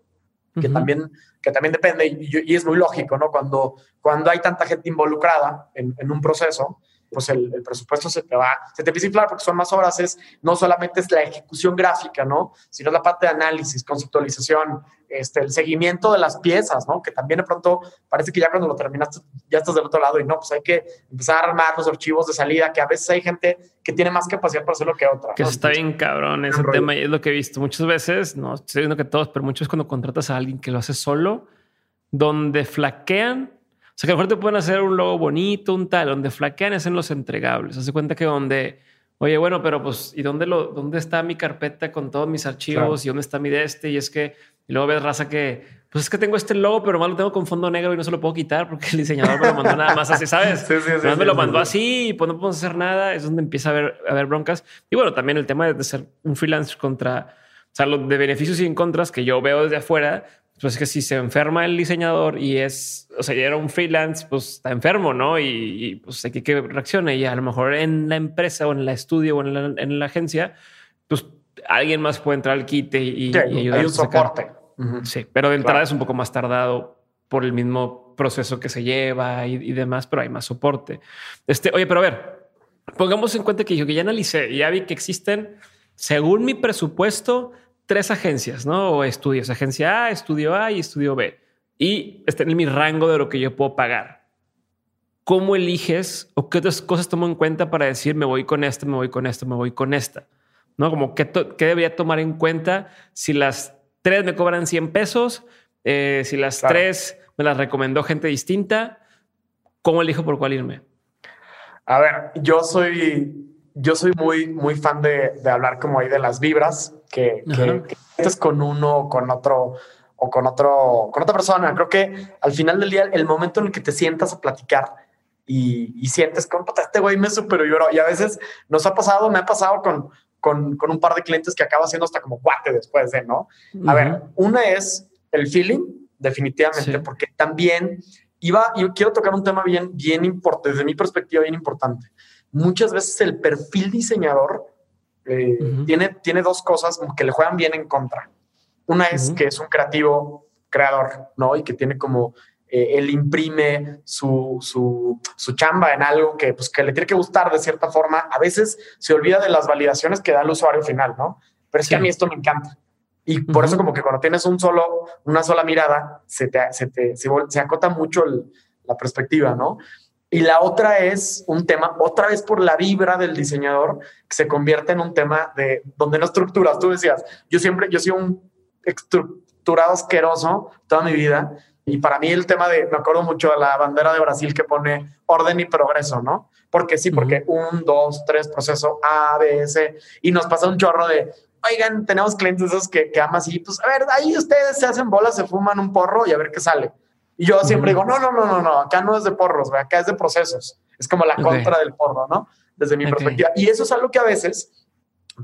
que también que también depende y, es muy lógico, ¿no? Cuando, cuando hay tanta gente involucrada en, en un proceso, pues el, presupuesto se te va, se te empieza a inflar porque son más horas, es, no solamente es la ejecución gráfica, ¿no? Sino la parte de análisis, conceptualización, este, el seguimiento de las piezas, ¿no? Que también de pronto parece que ya cuando lo terminaste ya estás del otro lado y no, pues hay que empezar a armar los archivos de salida, que a veces hay gente que tiene más capacidad para hacerlo que otra. Que está bien cabrón ese tema y es lo que he visto muchas veces, no estoy diciendo que todos, pero muchos cuando contratas a alguien que lo hace solo, donde flaquean o sea, que a lo mejor te pueden hacer un logo bonito, un tal, donde flaquean es en los entregables. Hace cuenta que donde, oye, bueno, pero pues, ¿y dónde, lo, dónde está mi carpeta con todos mis archivos? ¿Y dónde está mi de este? Y es que, y luego ves raza que, pues es que tengo este logo, pero más lo tengo con fondo negro y no se lo puedo quitar porque el diseñador me lo mandó nada más así, ¿sabes? (laughs) Sí, sí, sí, me lo mandó así y pues no podemos hacer nada. Es donde empieza a haber, a haber broncas. Y bueno, también el tema de ser un freelance contra, o sea, lo de beneficios y en contras que yo veo desde afuera, pues es que si se enferma el diseñador y es, o sea, ya era un freelance, pues está enfermo, ¿no? Y, pues hay que que reaccione y a lo mejor en la empresa o en la estudio o en la, agencia, pues alguien más puede entrar al quite y, y ayudar. Hay un soporte. Sí, pero de entrada es un poco más tardado por el mismo proceso que se lleva y, demás, pero hay más soporte. Este, oye, pero a ver, pongamos en cuenta que yo que ya analicé, ya vi que existen, según mi presupuesto, tres agencias, ¿no? O estudios, agencia A, estudio A y estudio B. Y está en mi rango de lo que yo puedo pagar. ¿Cómo eliges o qué otras cosas tomo en cuenta para decir me voy con esta, me voy con esta, me voy con esta? ¿No? Como qué, qué debería tomar en cuenta si las tres me cobran 100 pesos, eh, si las tres me las recomendó gente distinta, ¿cómo elijo por cuál irme? A ver, yo soy, yo soy muy, muy fan de, de hablar como ahí de las vibras que, que, con uno o con otro, o con otro, con otra persona. Creo que al final del día, el momento en el que te sientas a platicar y, sientes como este güey me superó y a veces nos ha pasado, me ha pasado con, con, con, un par de clientes que acaba siendo hasta como cuate después de, ¿no? A ver, una es el feeling, definitivamente, porque también iba, yo quiero tocar un tema bien, bien importante, desde mi perspectiva, bien importante. Muchas veces el perfil diseñador eh, tiene, tiene dos cosas que le juegan bien en contra. Una es que es un creativo creador, ¿no? Y que tiene como eh, él imprime su, su, su, chamba en algo que, pues, que le tiene que gustar de cierta forma. A veces se olvida de las validaciones que da el usuario final, ¿no? Pero es que a mí esto me encanta. Y por eso como que cuando tienes un solo, una sola mirada, se te, se te se, acota mucho la perspectiva, ¿no? Y la otra es un tema, otra vez por la vibra del diseñador, que se convierte en un tema de donde no estructuras. Tú decías, yo siempre, yo soy un estructurado asqueroso toda mi vida. Y para mí el tema de, me acuerdo mucho de la bandera de Brasil que pone orden y progreso, ¿no? Porque sí, porque un, dos, tres, proceso A, B, C. Y nos pasa un chorro de, oigan, tenemos clientes esos que, que aman así, pues a ver, ahí ustedes se hacen bolas, se fuman un porro y a ver qué sale. Y yo siempre digo, no, no, no, no, no, acá no es de porros, acá es de procesos. Es como la contra del porro, ¿no? Desde mi perspectiva. Y eso es algo que a veces,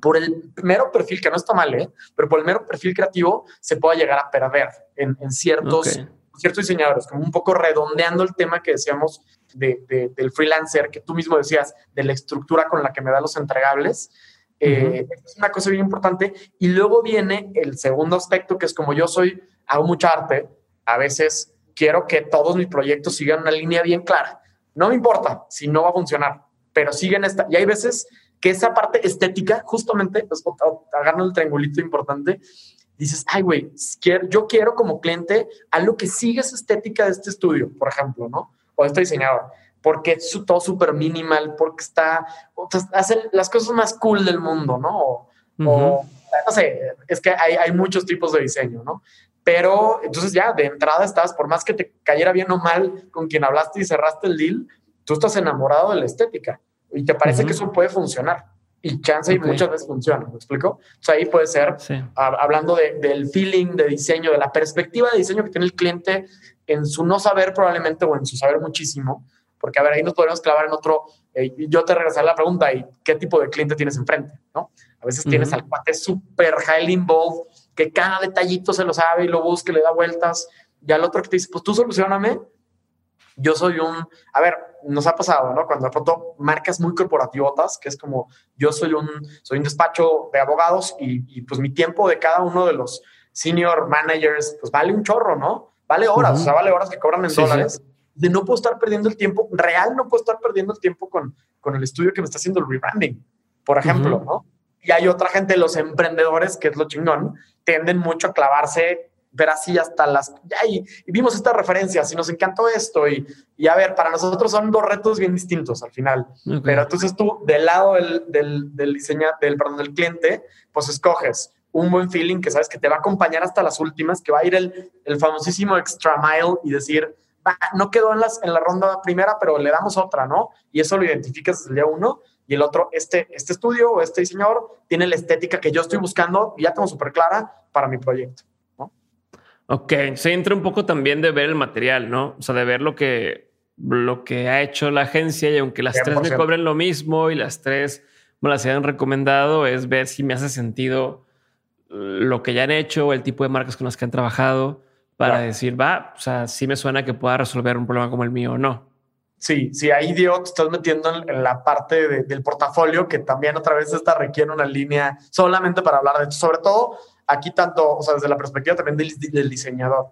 por el mero perfil, que no está mal, ¿eh? pero por el mero perfil creativo, se puede llegar a perder en, en ciertos, ciertos diseñadores, como un poco redondeando el tema que decíamos de, del freelancer, que tú mismo decías, de la estructura con la que me da los entregables. Eh, es una cosa bien importante. Y luego viene el segundo aspecto, que es como yo soy, hago mucha arte, a veces quiero que todos mis proyectos sigan una línea bien clara. No me importa si no va a funcionar, pero siguen esta. Y hay veces que esa parte estética, justamente, pues, agarran el triangulito importante, dices, ay, güey, yo quiero como cliente algo que siga esa estética de este estudio, por ejemplo, ¿no? O de este diseñador porque es todo súper minimal, porque está, hacen las cosas más cool del mundo, ¿no? O, no sé, es que hay, hay, muchos tipos de diseño, ¿no? Pero entonces ya de entrada estás, por más que te cayera bien o mal con quien hablaste y cerraste el deal, tú estás enamorado de la estética y te parece que eso puede funcionar. Y chance y muchas veces funciona, ¿me explico? O sea, ahí puede ser, hablando de, del feeling de diseño, de la perspectiva de diseño que tiene el cliente en su no saber probablemente o en su saber muchísimo, porque, a ver, ahí nos podemos clavar en otro. Eh, yo te regresaré la pregunta: ¿y qué tipo de cliente tienes enfrente? ¿no? A veces tienes al cuate súper highly involved, que cada detallito se lo sabe y lo busca y le da vueltas. Y al otro que te dice: Pues tú solucioname. Yo soy un. A ver, nos ha pasado, ¿no? Cuando de pronto marcas muy corporativotas, que es como yo soy un, soy un despacho de abogados y, pues mi tiempo de cada uno de los senior managers, pues vale un chorro, ¿no? Vale horas, o sea, vale horas que cobran en dólares de no puedo estar perdiendo el tiempo, real no puedo estar perdiendo el tiempo con, con el estudio que me está haciendo el rebranding, por ejemplo, ¿no? Y hay otra gente, los emprendedores, que es lo chingón, tienden mucho a clavarse, ver así hasta las... Y, y vimos estas referencias y nos encantó esto. Y, y, a ver, para nosotros son dos retos bien distintos al final. Pero entonces tú, del lado del, del, del diseño, del, perdón, del cliente, pues escoges un buen feeling que sabes que te va a acompañar hasta las últimas, que va a ir el, el famosísimo extra mile y decir, no quedó en, las, en la ronda primera, pero le damos otra, ¿no? Y eso lo identificas desde el día uno. Y el otro, este, este estudio o este diseñador tiene la estética que yo estoy buscando y ya tengo súper clara para mi proyecto. ¿no? Ok, se entra un poco también de ver el material, ¿no? O sea, de ver lo que, lo que ha hecho la agencia y aunque las tres me cobren lo mismo y las tres me las hayan recomendado, es ver si me hace sentido lo que ya han hecho, el tipo de marcas con las que han trabajado para decir, va, o sea, sí me suena que pueda resolver un problema como el mío o no. Sí, sí, ahí Diego te estás metiendo en, la parte del portafolio que también otra vez esta requiere una línea solamente para hablar de esto, sobre todo aquí tanto, o sea, desde la perspectiva también del, diseñador.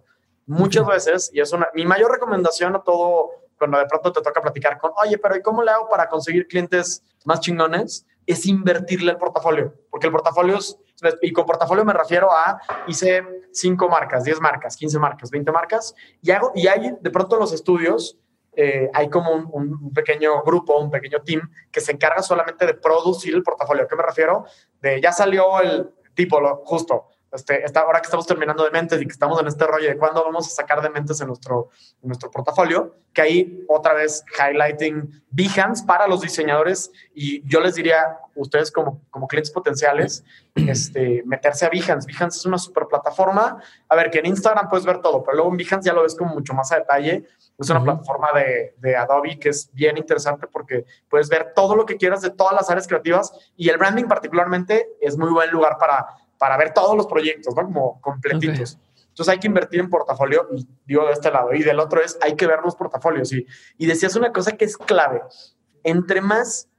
Muchas veces, y es una, mi mayor recomendación a todo, cuando de pronto te toca platicar con, oye, pero ¿y cómo le hago para conseguir clientes más chingones? Es invertirle el portafolio, porque el portafolio es, y con portafolio me refiero a, hice cinco marcas, 10 marcas, 15 marcas, 20 marcas, y, hago, y hay de pronto en los estudios, eh, hay como un, pequeño grupo, un pequeño team que se encarga solamente de producir el portafolio. ¿A qué me refiero? De ya salió el tipo, lo, justo, este, esta, ahora que estamos terminando de mentes y que estamos en este rollo de cuándo vamos a sacar de mentes en nuestro, en nuestro portafolio, que ahí otra vez highlighting Behance para los diseñadores y yo les diría, ustedes como, como clientes potenciales, este, meterse a Behance. Behance es una super plataforma. A ver, que en Instagram puedes ver todo, pero luego en Behance ya lo ves como mucho más a detalle. Es una plataforma de, de, Adobe que es bien interesante porque puedes ver todo lo que quieras de todas las áreas creativas y el branding particularmente es muy buen lugar para para ver todos los proyectos, ¿no? Como completitos. Entonces hay que invertir en portafolio, y digo de este lado, y del otro es hay que ver los portafolios. Y, y decías una cosa que es clave. Entre más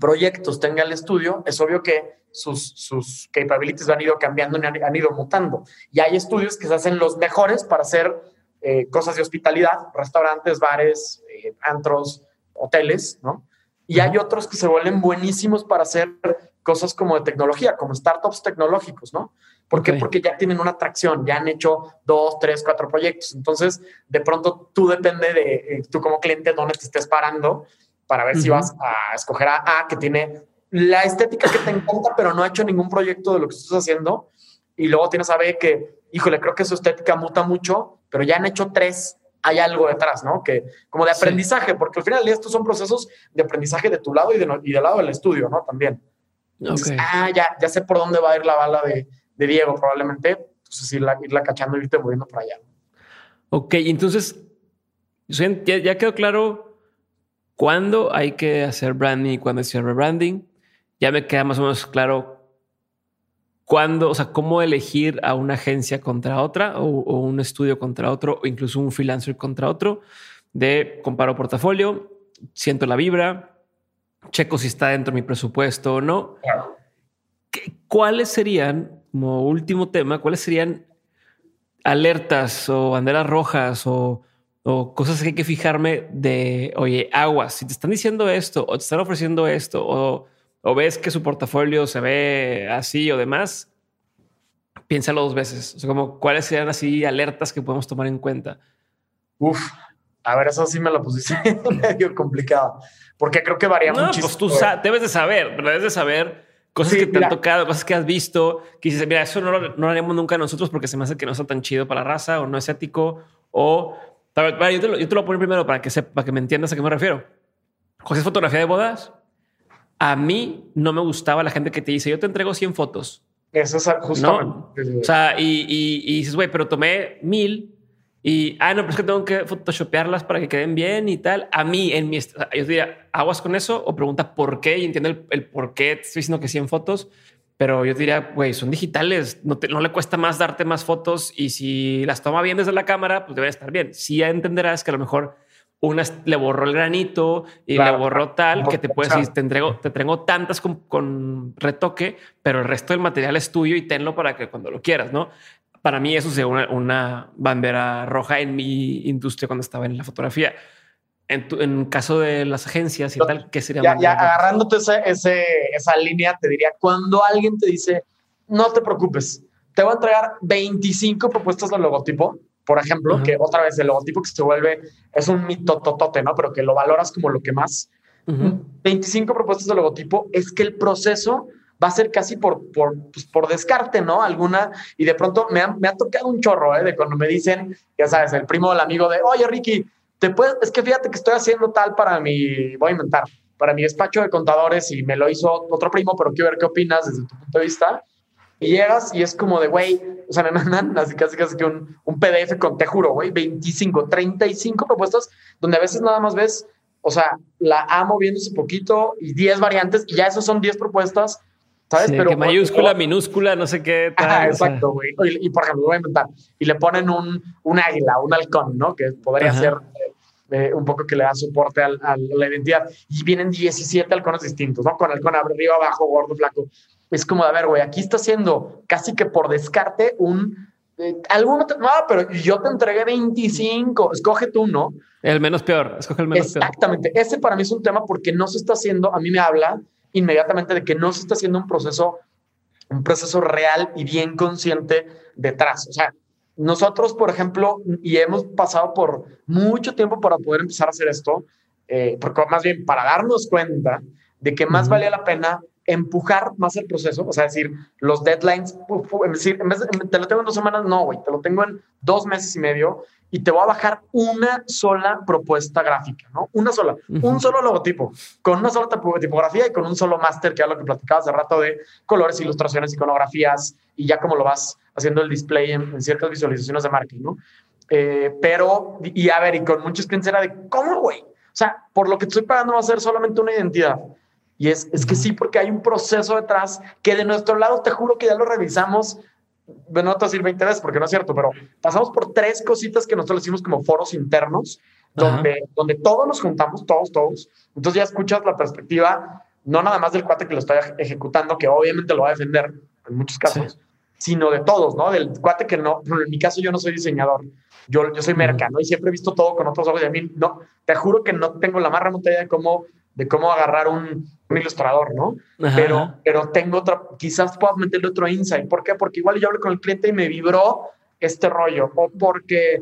proyectos tenga el estudio, es obvio que sus, sus capabilities han ido cambiando y han, ido mutando. Y hay estudios que se hacen los mejores para hacer eh, cosas de hospitalidad, restaurantes, bares, eh, antros, hoteles, ¿no? Y hay otros que se vuelven buenísimos para hacer cosas como de tecnología, como startups tecnológicos, ¿no? ¿Por qué? Porque ya tienen una atracción, ya han hecho dos, tres, cuatro proyectos. Entonces, de pronto tú depende de eh, tú como cliente dónde te estés parando para ver si vas a escoger a A, que tiene la estética que te encanta, pero no ha hecho ningún proyecto de lo que estás haciendo. Y luego tienes a B que, híjole, creo que su estética muta mucho, pero ya han hecho tres. Hay algo detrás, ¿no? Que como de aprendizaje, porque al final estos son procesos de aprendizaje de tu lado y, de, y del lado del estudio, ¿no? También ah, ya, ya sé por dónde va a ir la bala de, de Diego, probablemente. Entonces, irla, irla cachando y irte moviendo para allá. Ok, entonces, ya, ya quedó claro cuándo hay que hacer branding y cuándo hacer rebranding. Ya me queda más o menos claro cuándo, o sea, cómo elegir a una agencia contra otra o, o, un estudio contra otro o incluso un freelancer contra otro. De comparo portafolio, siento la vibra, checo si está dentro de mi presupuesto o no. ¿Cuáles serían, como último tema, cuáles serían alertas o banderas rojas o, cosas que hay que fijarme de, oye, aguas, si te están diciendo esto o te están ofreciendo esto o, ves que su portafolio se ve así o demás, piénsalo dos veces. O sea, como cuáles serían así alertas que podemos tomar en cuenta. Uf, a ver, eso sí me lo pusiste (laughs) medio complicado, porque creo que varía no, muchísimo. Pues tú debes de saber, debes de saber cosas que te han tocado, cosas que has visto, que dices, mira, eso no lo, no haremos nunca nosotros porque se me hace que no está tan chido para la raza o no es ético o... yo, te lo, yo te lo voy a poner primero para que, sepa, para que me entiendas a qué me refiero. José, fotografía de bodas. A mí no me gustaba la gente que te dice, yo te entrego 100 fotos. Eso es justo. O sea, y, y, y dices, güey, pero tomé mil y, ah, no, pero es que tengo que photoshopearlas para que queden bien y tal. A mí, en mi, yo diría, aguas con eso o pregunta por qué y entiende el, por qué estoy diciendo que 100 fotos. Pero yo diría, güey, son digitales, no, no le cuesta más darte más fotos y si las toma bien desde la cámara, pues debe estar bien. Sí entenderás que a lo mejor una le borró el granito y le borró tal que te puedes decir, te entrego, te tengo tantas con, con, retoque, pero el resto del material es tuyo y tenlo para que cuando lo quieras, ¿no? Para mí eso es una, bandera roja en mi industria cuando estaba en la fotografía. En, en caso de las agencias y tal, ¿qué sería? Ya, agarrándote ese, esa línea, te diría, cuando alguien te dice, no te preocupes, te voy a entregar 25 propuestas de logotipo, por ejemplo, que otra vez el logotipo que se vuelve, es un mito totote, ¿no? Pero que lo valoras como lo que más. 25 propuestas de logotipo, es que el proceso va a ser casi por, por, pues, por descarte, ¿no? Alguna, y de pronto me ha, me ha tocado un chorro, ¿eh? De cuando me dicen, ya sabes, el primo del amigo de, oye, Ricky, te puedes, es que fíjate que estoy haciendo tal para mi, voy a inventar, para mi despacho de contadores y me lo hizo otro primo, pero quiero ver qué opinas desde tu punto de vista. Y llegas y es como de, güey, o sea, (laughs) así casi casi que un, un PDF con, te juro, güey, 25, 35 propuestas, donde a veces nada más ves, o sea, la A moviéndose poquito y 10 variantes, y ya esos son 10 propuestas ¿Sabes? Pero mayúscula, minúscula, no sé qué. (laughs) Tal, exacto, güey. Y, por ejemplo, voy a inventar. Y le ponen un, un águila, un halcón, ¿no? Que podría ser eh, un poco que le da soporte a la identidad. Y vienen 17 halcones distintos, ¿no? Con halcón arriba, abajo, gordo, flaco. Es como, a ver, güey, aquí está haciendo casi que por descarte un. Eh, alguno no, pero yo te entregué 25. Escoge tú, ¿no? El menos peor. Escoge el menos peor. Exactamente. Ese para mí es un tema porque no se está haciendo. A mí me habla inmediatamente de que no se está haciendo un proceso, un proceso real y bien consciente detrás. O sea, nosotros, por ejemplo, y hemos pasado por mucho tiempo para poder empezar a hacer esto, eh, porque más bien para darnos cuenta de que más valía la pena empujar más el proceso, o sea, decir, los deadlines, es decir, en vez de, te lo tengo en dos semanas, no, güey, te lo tengo en dos meses y medio y te voy a bajar una sola propuesta gráfica, ¿no? Una sola, un solo logotipo, con una sola tipografía y con un solo máster, que es lo que platicaba hace rato de colores, ilustraciones, iconografías y ya como lo vas haciendo el display en, ciertas visualizaciones de marketing, ¿no? Eh, pero, y a ver, y con muchos clientes era de, ¿cómo, güey? O sea, por lo que estoy pagando va a ser solamente una identidad. Y es, es que sí, porque hay un proceso detrás que de nuestro lado, te juro que ya lo revisamos no te voy a decir 20 veces porque no es cierto, pero pasamos por tres cositas que nosotros decimos como foros internos, donde, donde todos nos juntamos, todos, todos. Entonces ya escuchas la perspectiva, no nada más del cuate que lo está ejecutando, que obviamente lo va a defender en muchos casos, sino de todos, ¿no? Del cuate que no, en mi caso yo no soy diseñador, yo, yo soy merca, ¿no? Y siempre he visto todo con otros ojos y a mí, no, te juro que no tengo la más remota idea de cómo de cómo agarrar un, un ilustrador, ¿no? Pero, pero tengo otra, quizás puedas meterle otro insight. ¿Por qué? Porque igual yo hablé con el cliente y me vibró este rollo, o porque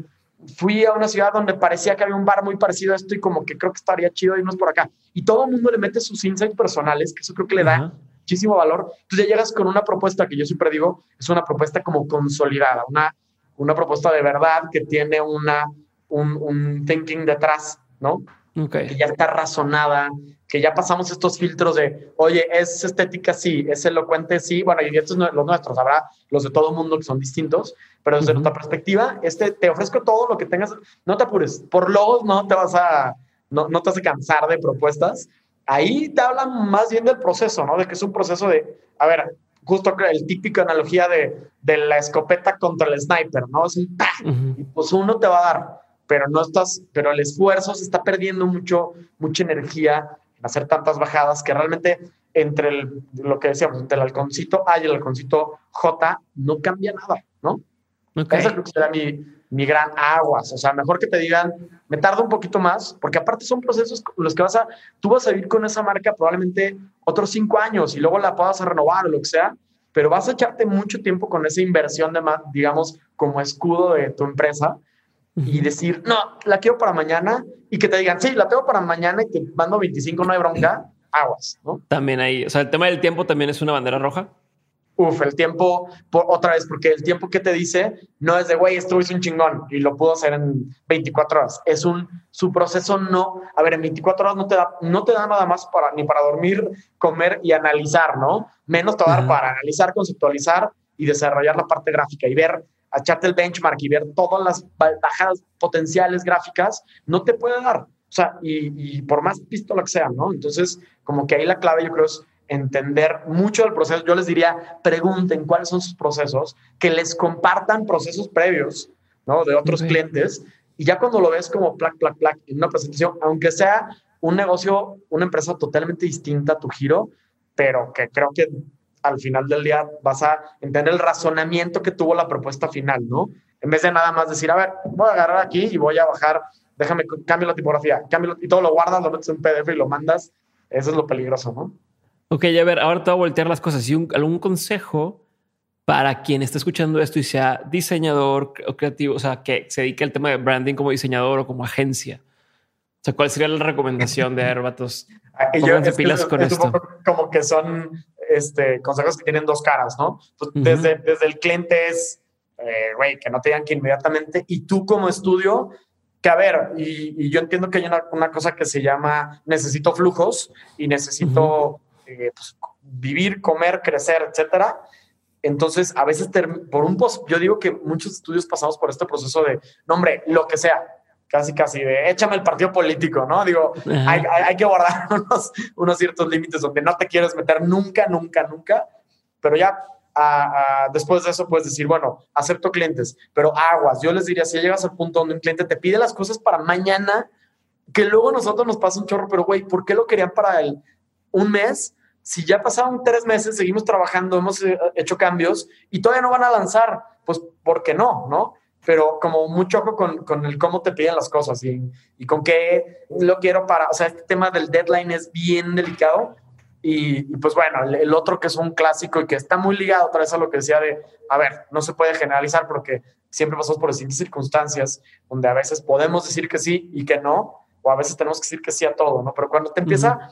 fui a una ciudad donde parecía que había un bar muy parecido a esto y como que creo que estaría chido irnos por acá. Y todo el mundo le mete sus insights personales, que eso creo que le da muchísimo valor. Entonces ya llegas con una propuesta que yo siempre digo, es una propuesta como consolidada, una, una propuesta de verdad que tiene una, un, un thinking detrás, ¿no? Que ya está razonada, que ya pasamos estos filtros de, oye, es estética, sí, es elocuente, sí, bueno, y estos son los nuestros, habrá los de todo el mundo que son distintos, pero desde nuestra perspectiva, este, te ofrezco todo lo que tengas, no te apures, por logos no te vas a, no, no te vas a cansar de propuestas, ahí te hablan más bien del proceso, ¿no? De que es un proceso de, a ver, justo el típico analogía de, de la escopeta contra el sniper, ¿no? Es un, y pues uno te va a dar pero no estás, pero el esfuerzo se está perdiendo mucho, mucha energía en hacer tantas bajadas que realmente entre el, lo que decíamos, entre el halconcito A y el halconcito J no cambia nada, ¿no? Okay. Esa creo que será mi, mi gran aguas. O sea, mejor que te digan, me tarda un poquito más, porque aparte son procesos los que vas a, tú vas a vivir con esa marca probablemente otros cinco años y luego la puedas renovar o lo que sea, pero vas a echarte mucho tiempo con esa inversión de, digamos, como escudo de tu empresa y decir, no, la quiero para mañana y que te digan, sí, la tengo para mañana y te mando 25, no hay bronca, aguas, ¿no? También ahí, o sea, el tema del tiempo también es una bandera roja. Uf, el tiempo, por, otra vez, porque el tiempo que te dice no es de, güey, esto es un chingón y lo puedo hacer en 24 horas. Es un, su proceso no, a ver, en 24 horas no te da, no te da nada más para, ni para dormir, comer y analizar, ¿no? Menos te va a dar para analizar, conceptualizar y desarrollar la parte gráfica y ver a echarte el benchmark y ver todas las bajadas potenciales gráficas, no te puede dar. O sea, y, por más pistola que sea, ¿no? Entonces, como que ahí la clave yo creo es entender mucho del proceso. Yo les diría, pregunten cuáles son sus procesos, que les compartan procesos previos, ¿no? De otros clientes. Y ya cuando lo ves como plac, plac, plac en una presentación, aunque sea un negocio, una empresa totalmente distinta a tu giro, pero que creo que al final del día vas a entender el razonamiento que tuvo la propuesta final, ¿no? En vez de nada más decir, a ver, voy a agarrar aquí y voy a bajar, déjame, cambio la tipografía, cambio, y todo lo guardas, lo metes en PDF y lo mandas. Eso es lo peligroso, ¿no? Ok, a ver, ahora te voy a voltear las cosas. ¿Y algún consejo para quien esté escuchando esto y sea diseñador o creativo, o sea, que se dedique al tema de branding como diseñador o como agencia? O sea, ¿cuál sería la recomendación de (laughs) Herbatos? Pónganse pilas con esto. Como que son este, consejos que tienen dos caras, ¿no? Pues, desde, desde el cliente es, eh, güey, que no te digan que inmediatamente, y tú como estudio, que a ver, y, yo entiendo que hay una, cosa que se llama necesito flujos y necesito eh, pues, vivir, comer, crecer, etcétera. Entonces, a veces por un post, yo digo que muchos estudios pasamos por este proceso de, no, hombre, lo que sea, casi casi de échame el partido político, ¿no? Digo, hay, hay, que guardar (laughs) unos, unos ciertos límites donde no te quieres meter nunca, nunca, nunca, pero ya después de eso puedes decir, bueno, acepto clientes, pero aguas, yo les diría, si llegas al punto donde un cliente te pide las cosas para mañana, que luego nosotros nos pasa un chorro, pero güey, ¿por qué lo querían para el, un mes? Si ya pasaron tres meses, seguimos trabajando, hemos eh, hecho cambios y todavía no van a lanzar, pues, ¿por qué no? ¿No? Pero como mucho con, con el cómo te piden las cosas y, y, con qué lo quiero para, o sea, este tema del deadline es bien delicado. Y, pues bueno, el, otro que es un clásico y que está muy ligado otra vez a lo que decía de, a ver, no se puede generalizar porque siempre pasamos por distintas circunstancias donde a veces podemos decir que sí y que no, o a veces tenemos que decir que sí a todo, ¿no? Pero cuando te empieza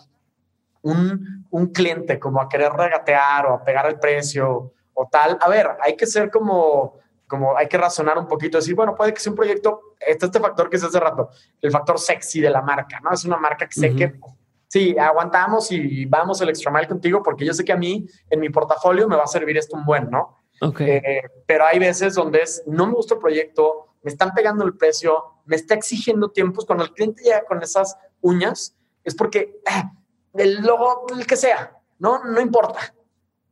un, un cliente como a querer regatear o a pegar el precio o tal, a ver, hay que ser como, como hay que razonar un poquito, decir, bueno, puede que sea un proyecto, este, este factor que es hace rato, el factor sexy de la marca, ¿no? Es una marca que sé que sí, aguantamos y vamos el extra mile contigo porque yo sé que a mí en mi portafolio me va a servir esto un buen, ¿no? Ok. Eh, pero hay veces donde es, no me gusta el proyecto, me están pegando el precio, me está exigiendo tiempos. Cuando el cliente llega con esas uñas, es porque eh, el logo, el que sea, no, no importa.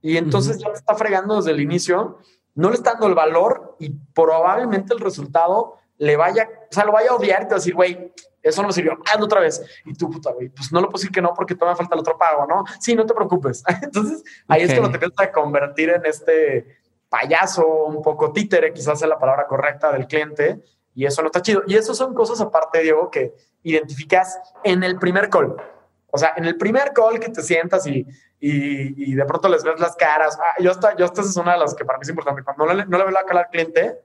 Y entonces ya te está fregando desde el inicio, no le está dando el valor y probablemente el resultado le vaya, o sea, lo vaya a odiar y te va a decir, güey, eso no me sirvió, hazlo otra vez. Y tú, puta, güey, pues no lo puedo decir que no porque todavía falta el otro pago, ¿no? Sí, no te preocupes. (laughs) Entonces, ahí es Ok. cuando te empiezas a convertir en este payaso, un poco títere, quizás es la palabra correcta del cliente, y eso no está chido. Y eso son cosas aparte, Diego, que identificas en el primer call. O sea, en el primer call que te sientas y, y, y de pronto les ves las caras. Ah, yo hasta, yo hasta esa es una de las que para mí es importante. Cuando no le, no le veo la cara al cliente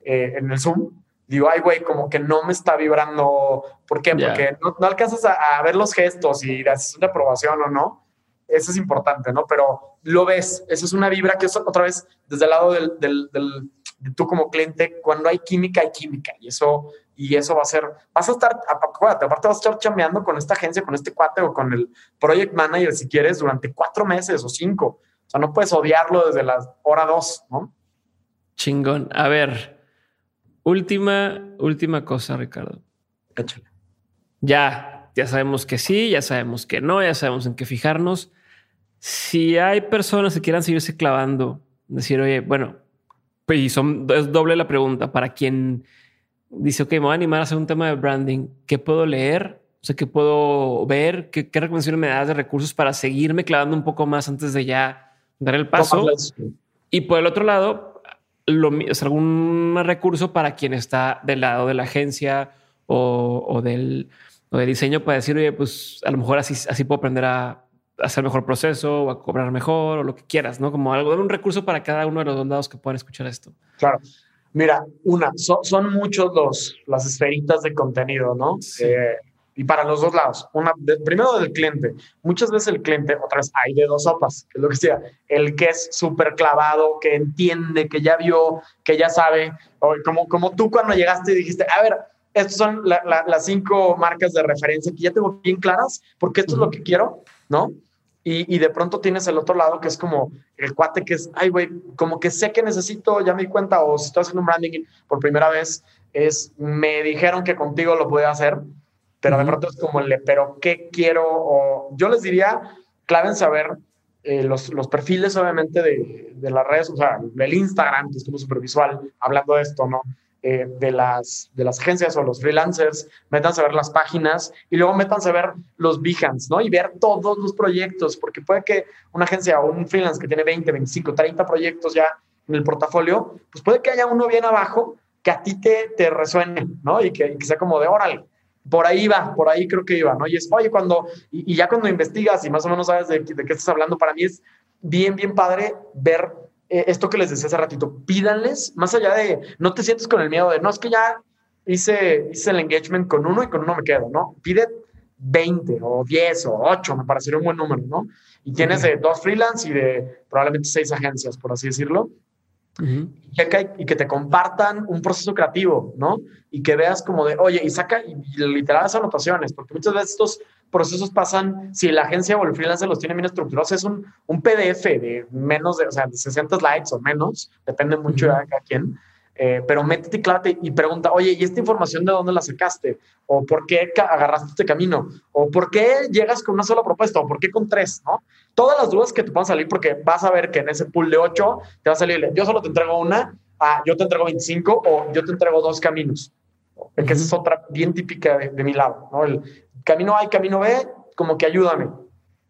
eh, en el Zoom, digo, ay, güey, como que no me está vibrando. ¿Por qué? Ya. Porque no, no alcanzas a, a ver los gestos y haces una aprobación o no. Eso es importante, ¿no? Pero lo ves, eso es una vibra que es otra vez desde el lado del, del, del- de tú como cliente, cuando hay química, hay química. Y eso, y eso va a ser, vas a estar, acuérdate, aparte vas a estar chambeando con esta agencia, con este cuate o con el project manager, si quieres, durante cuatro meses o cinco. O sea, no puedes odiarlo desde la hora dos, ¿no? Chingón. A ver, última, última cosa, Ricardo. Échale. Ya, ya sabemos que sí, ya sabemos que no, ya sabemos en qué fijarnos. Si hay personas que quieran seguirse clavando, decir, oye, bueno, pues y son, es doble la pregunta para quien dice, ok, me voy a animar a hacer un tema de branding, ¿qué puedo leer? O sea, ¿qué puedo ver? ¿Qué, qué recomendaciones me das de recursos para seguirme clavando un poco más antes de ya dar el paso? Y por el otro lado, lo, o sea, algún recurso para quien está del lado de la agencia o, o del, o del diseño para decir, oye, pues a lo mejor así, así puedo aprender a hacer mejor proceso o a cobrar mejor o lo que quieras, ¿no? Como algo, un recurso para cada uno de los dos lados que puedan escuchar esto. Claro. Mira, una, so- son muchos los, las esferitas de contenido, ¿no? Sí. Eh, y para los dos lados. Una, de- primero del cliente. Muchas veces el cliente, otra vez, hay de dos sopas, que es lo que sea. El que es súper clavado, que entiende, que ya vio, que ya sabe, o como, como tú cuando llegaste y dijiste, a ver, estas son la- la- las cinco marcas de referencia que ya tengo bien claras, porque esto es lo que quiero, ¿no? Y, y de pronto tienes el otro lado que es como el cuate que es, ay, güey, como que sé que necesito, ya me di cuenta, o si estoy haciendo un branding por primera vez, es, me dijeron que contigo lo podía hacer, pero de pronto es como el, pero ¿qué quiero? O yo les diría, clave en saber eh, los, los perfiles, obviamente, de, de las redes, o sea, del Instagram, que es como súper visual, hablando de esto, ¿no? Eh, de, las, de las agencias o los freelancers, métanse a ver las páginas y luego métanse a ver los Behance, ¿no? Y ver todos los proyectos, porque puede que una agencia o un freelance que tiene 20, 25, 30 proyectos ya en el portafolio, pues puede que haya uno bien abajo que a ti te, te resuene, ¿no? Y que, y que sea como de órale. Por ahí va, por ahí creo que iba, ¿no? Y es, oye, cuando, y, ya cuando investigas y más o menos sabes de, de qué estás hablando, para mí es bien, bien padre ver eh, esto que les decía hace ratito. Pídanles, más allá de, no te sientes con el miedo de, no, es que ya hice, hice el engagement con uno y con uno me quedo, ¿no? Pide 20 o 10 o 8, me parecería un buen número, ¿no? Y tienes de dos freelance y de probablemente seis agencias, por así decirlo checa y, y que te compartan un proceso creativo, ¿no? Y que veas como de, oye, y saca y, y literal las anotaciones, porque muchas veces estos procesos pasan, si la agencia o el freelancer los tiene bien estructurados, es un, un PDF de menos de, o sea, de 60 slides o menos, depende mucho de cada quien. Eh, pero métete y clávate y pregunta, oye, ¿y esta información de dónde la sacaste? ¿O por qué agarraste este camino? ¿O por qué llegas con una sola propuesta? ¿O por qué con tres? ¿no? Todas las dudas que te puedan salir, porque vas a ver que en ese pool de ocho te va a salir, yo solo te entrego una, ah, yo te entrego 25 o yo te entrego dos caminos. Que esa es otra bien típica de, de mi lado, ¿no? El camino A y camino B, como que ayúdame.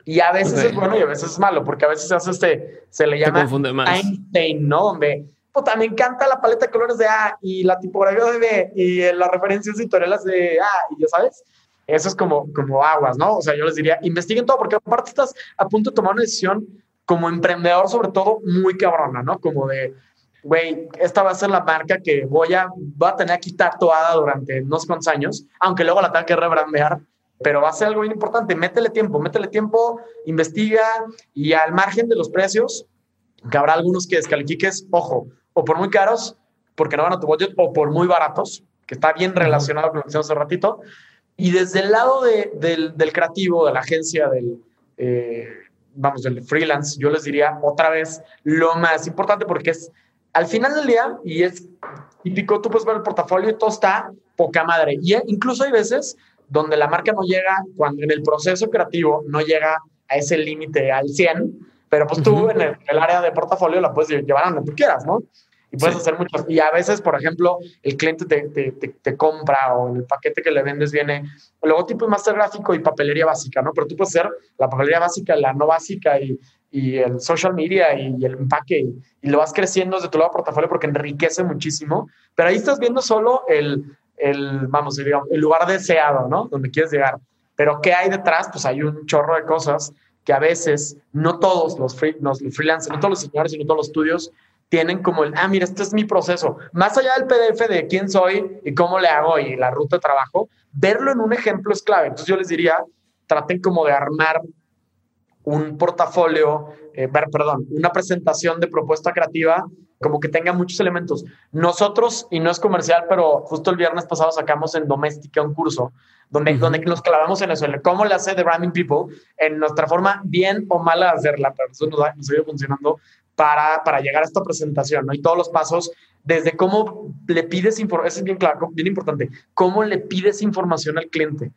Y a veces Ok. es bueno y a veces es malo, porque a veces se hace este, se le llama. Einstein, ¿no? Donde, puta, me encanta la paleta de colores de A y la tipografía de B y eh, las referencias editoriales de A, y ya sabes, eso es como, como aguas, ¿no? O sea, yo les diría, investiguen todo, porque aparte estás a punto de tomar una decisión como emprendedor, sobre todo, muy cabrona, ¿no? Como de, güey, esta va a ser la marca que voy a, voy a tener aquí tatuada durante no sé cuántos años, aunque luego la tenga que rebrandear pero va a ser algo bien importante. Métele tiempo, métele tiempo, investiga y al margen de los precios, que habrá algunos que descalifiques, ojo, o por muy caros, porque no van a tu budget, o por muy baratos, que está bien relacionado con lo que hicimos hace ratito. Y desde el lado del, del, creativo, de la agencia, del, eh, vamos, del freelance, yo les diría otra vez lo más importante porque es al final del día, y es típico, tú puedes ver el portafolio y todo está poca madre. Y incluso hay veces donde la marca no llega, cuando en el proceso creativo no llega a ese límite al 100, pero pues tú en el, área de portafolio la puedes llevar a donde tú quieras, ¿no? Y puedes hacer muchas. Y a veces, por ejemplo, el cliente te, te, te, compra o el paquete que le vendes viene el logotipo y master gráfico y papelería básica, ¿no? Pero tú puedes hacer la papelería básica, la no básica y, y el social media y, el empaque y, y, lo vas creciendo desde tu lado portafolio porque enriquece muchísimo. Pero ahí estás viendo solo el, el, vamos, el lugar deseado, ¿no? Donde quieres llegar. Pero ¿qué hay detrás? Pues hay un chorro de cosas que a veces no todos los, free, los, freelancers, no todos los señores y no todos los estudios tienen como el, ah, mira, este es mi proceso. Más allá del PDF de quién soy y cómo le hago y la ruta de trabajo, verlo en un ejemplo es clave. Entonces yo les diría, traten como de armar un portafolio, eh, perdón, una presentación de propuesta creativa como que tenga muchos elementos. Nosotros, y no es comercial, pero justo el viernes pasado sacamos en Doméstica un curso donde, donde nos clavamos en eso, en cómo le hace The Branding People, en nuestra forma bien o mala de hacerla, pero eso nos ha, ido funcionando para, para llegar a esta presentación, ¿no? Y todos los pasos, desde cómo le pides información, eso es bien claro, bien importante, cómo le pides información al cliente.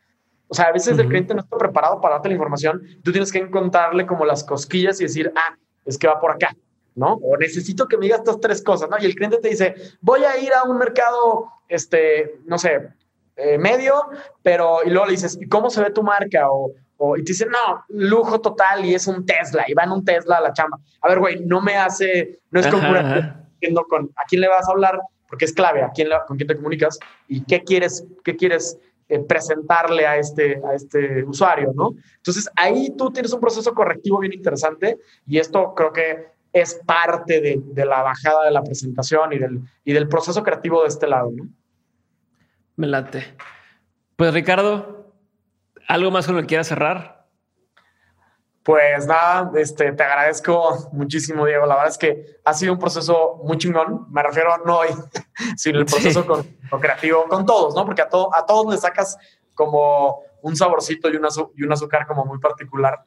O sea, a veces el cliente no está preparado para darte la información, tú tienes que encontrarle como las cosquillas y decir, ah, es que va por acá. ¿No? O necesito que me digas estas tres cosas, ¿no? Y el cliente te dice, voy a ir a un mercado, este, no sé, eh, medio, pero, y luego le dices, ¿y cómo se ve tu marca? O, o, y te dice, no, lujo total y es un Tesla, y va en un Tesla a la chamba. A ver, güey, no me hace, no es concurrente con a quién le vas a hablar, porque es clave, a quién, con quién te comunicas y qué quieres, qué quieres eh, presentarle a este, a este usuario, ¿no? Entonces, ahí tú tienes un proceso correctivo bien interesante y esto creo que es parte de, de, la bajada de la presentación y del, y del proceso creativo de este lado, ¿no? Me late. Pues Ricardo, ¿algo más con lo que quieras cerrar? Pues nada, este, te agradezco muchísimo, Diego. La verdad es que ha sido un proceso muy chingón. Me refiero no hoy, (laughs) sino el proceso con, creativo, con todos, ¿no? Porque a, todo, a todos les sacas como un saborcito y un, y un azúcar como muy particular.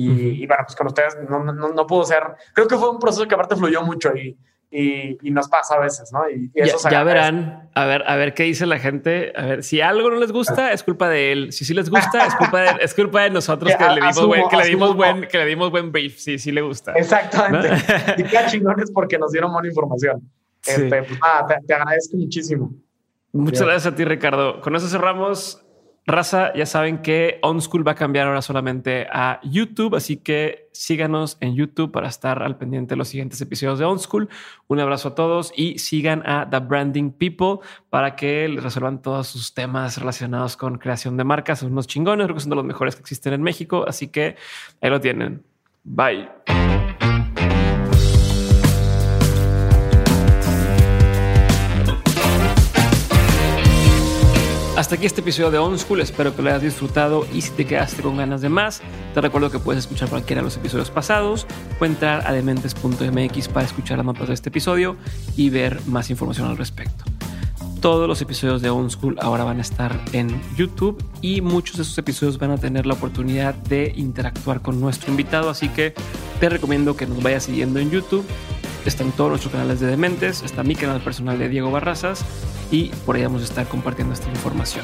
Y, bueno, pues con ustedes no, no, no, pudo ser. Creo que fue un proceso que aparte fluyó mucho y, y, nos pasa a veces, ¿no? Y, eso ya, verán, a ver, a ver qué dice la gente. A ver, si algo no les gusta, es culpa de él. Si sí les gusta, es culpa de, es culpa de nosotros (laughs) que, le dimos, buen, que, le dimos buen, que le dimos buen brief. Sí, sí le gusta. Exactamente. (laughs) Y qué chingones porque nos dieron buena información. Este, pues, nada, te, agradezco muchísimo. Muchas gracias a ti, Ricardo. Con eso cerramos Raza, ya saben que OnSchool va a cambiar ahora solamente a YouTube, así que síganos en YouTube para estar al pendiente de los siguientes episodios de OnSchool. Un abrazo a todos y sigan a The Branding People para que les resuelvan todos sus temas relacionados con creación de marcas. Son unos chingones, creo que son de los mejores que existen en México, así que ahí lo tienen. Bye. Hasta aquí este episodio de On School. Espero que lo hayas disfrutado y si te quedaste con ganas de más, te recuerdo que puedes escuchar cualquiera de los episodios pasados o entrar a dementes.mx para escuchar las notas de este episodio y ver más información al respecto. Todos los episodios de On School ahora van a estar en YouTube y muchos de esos episodios van a tener la oportunidad de interactuar con nuestro invitado, así que te recomiendo que nos vayas siguiendo en YouTube. Están todos nuestros canales de Dementes, está mi canal personal de Diego Barrazas y por ahí vamos a estar compartiendo esta información.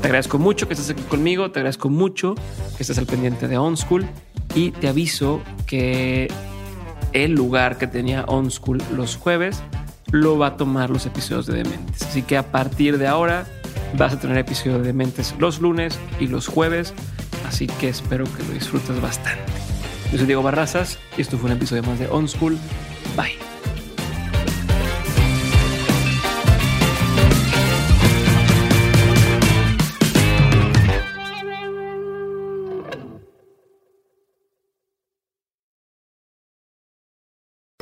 Te agradezco mucho que estés aquí conmigo, te agradezco mucho que estés al pendiente de OnSchool y te aviso que el lugar que tenía OnSchool los jueves lo va a tomar los episodios de Dementes. Así que a partir de ahora vas a tener episodios de Dementes los lunes y los jueves. Así que espero que lo disfrutes bastante. Yo soy Diego Barrazas y esto fue un episodio más de OnSchool. Bye.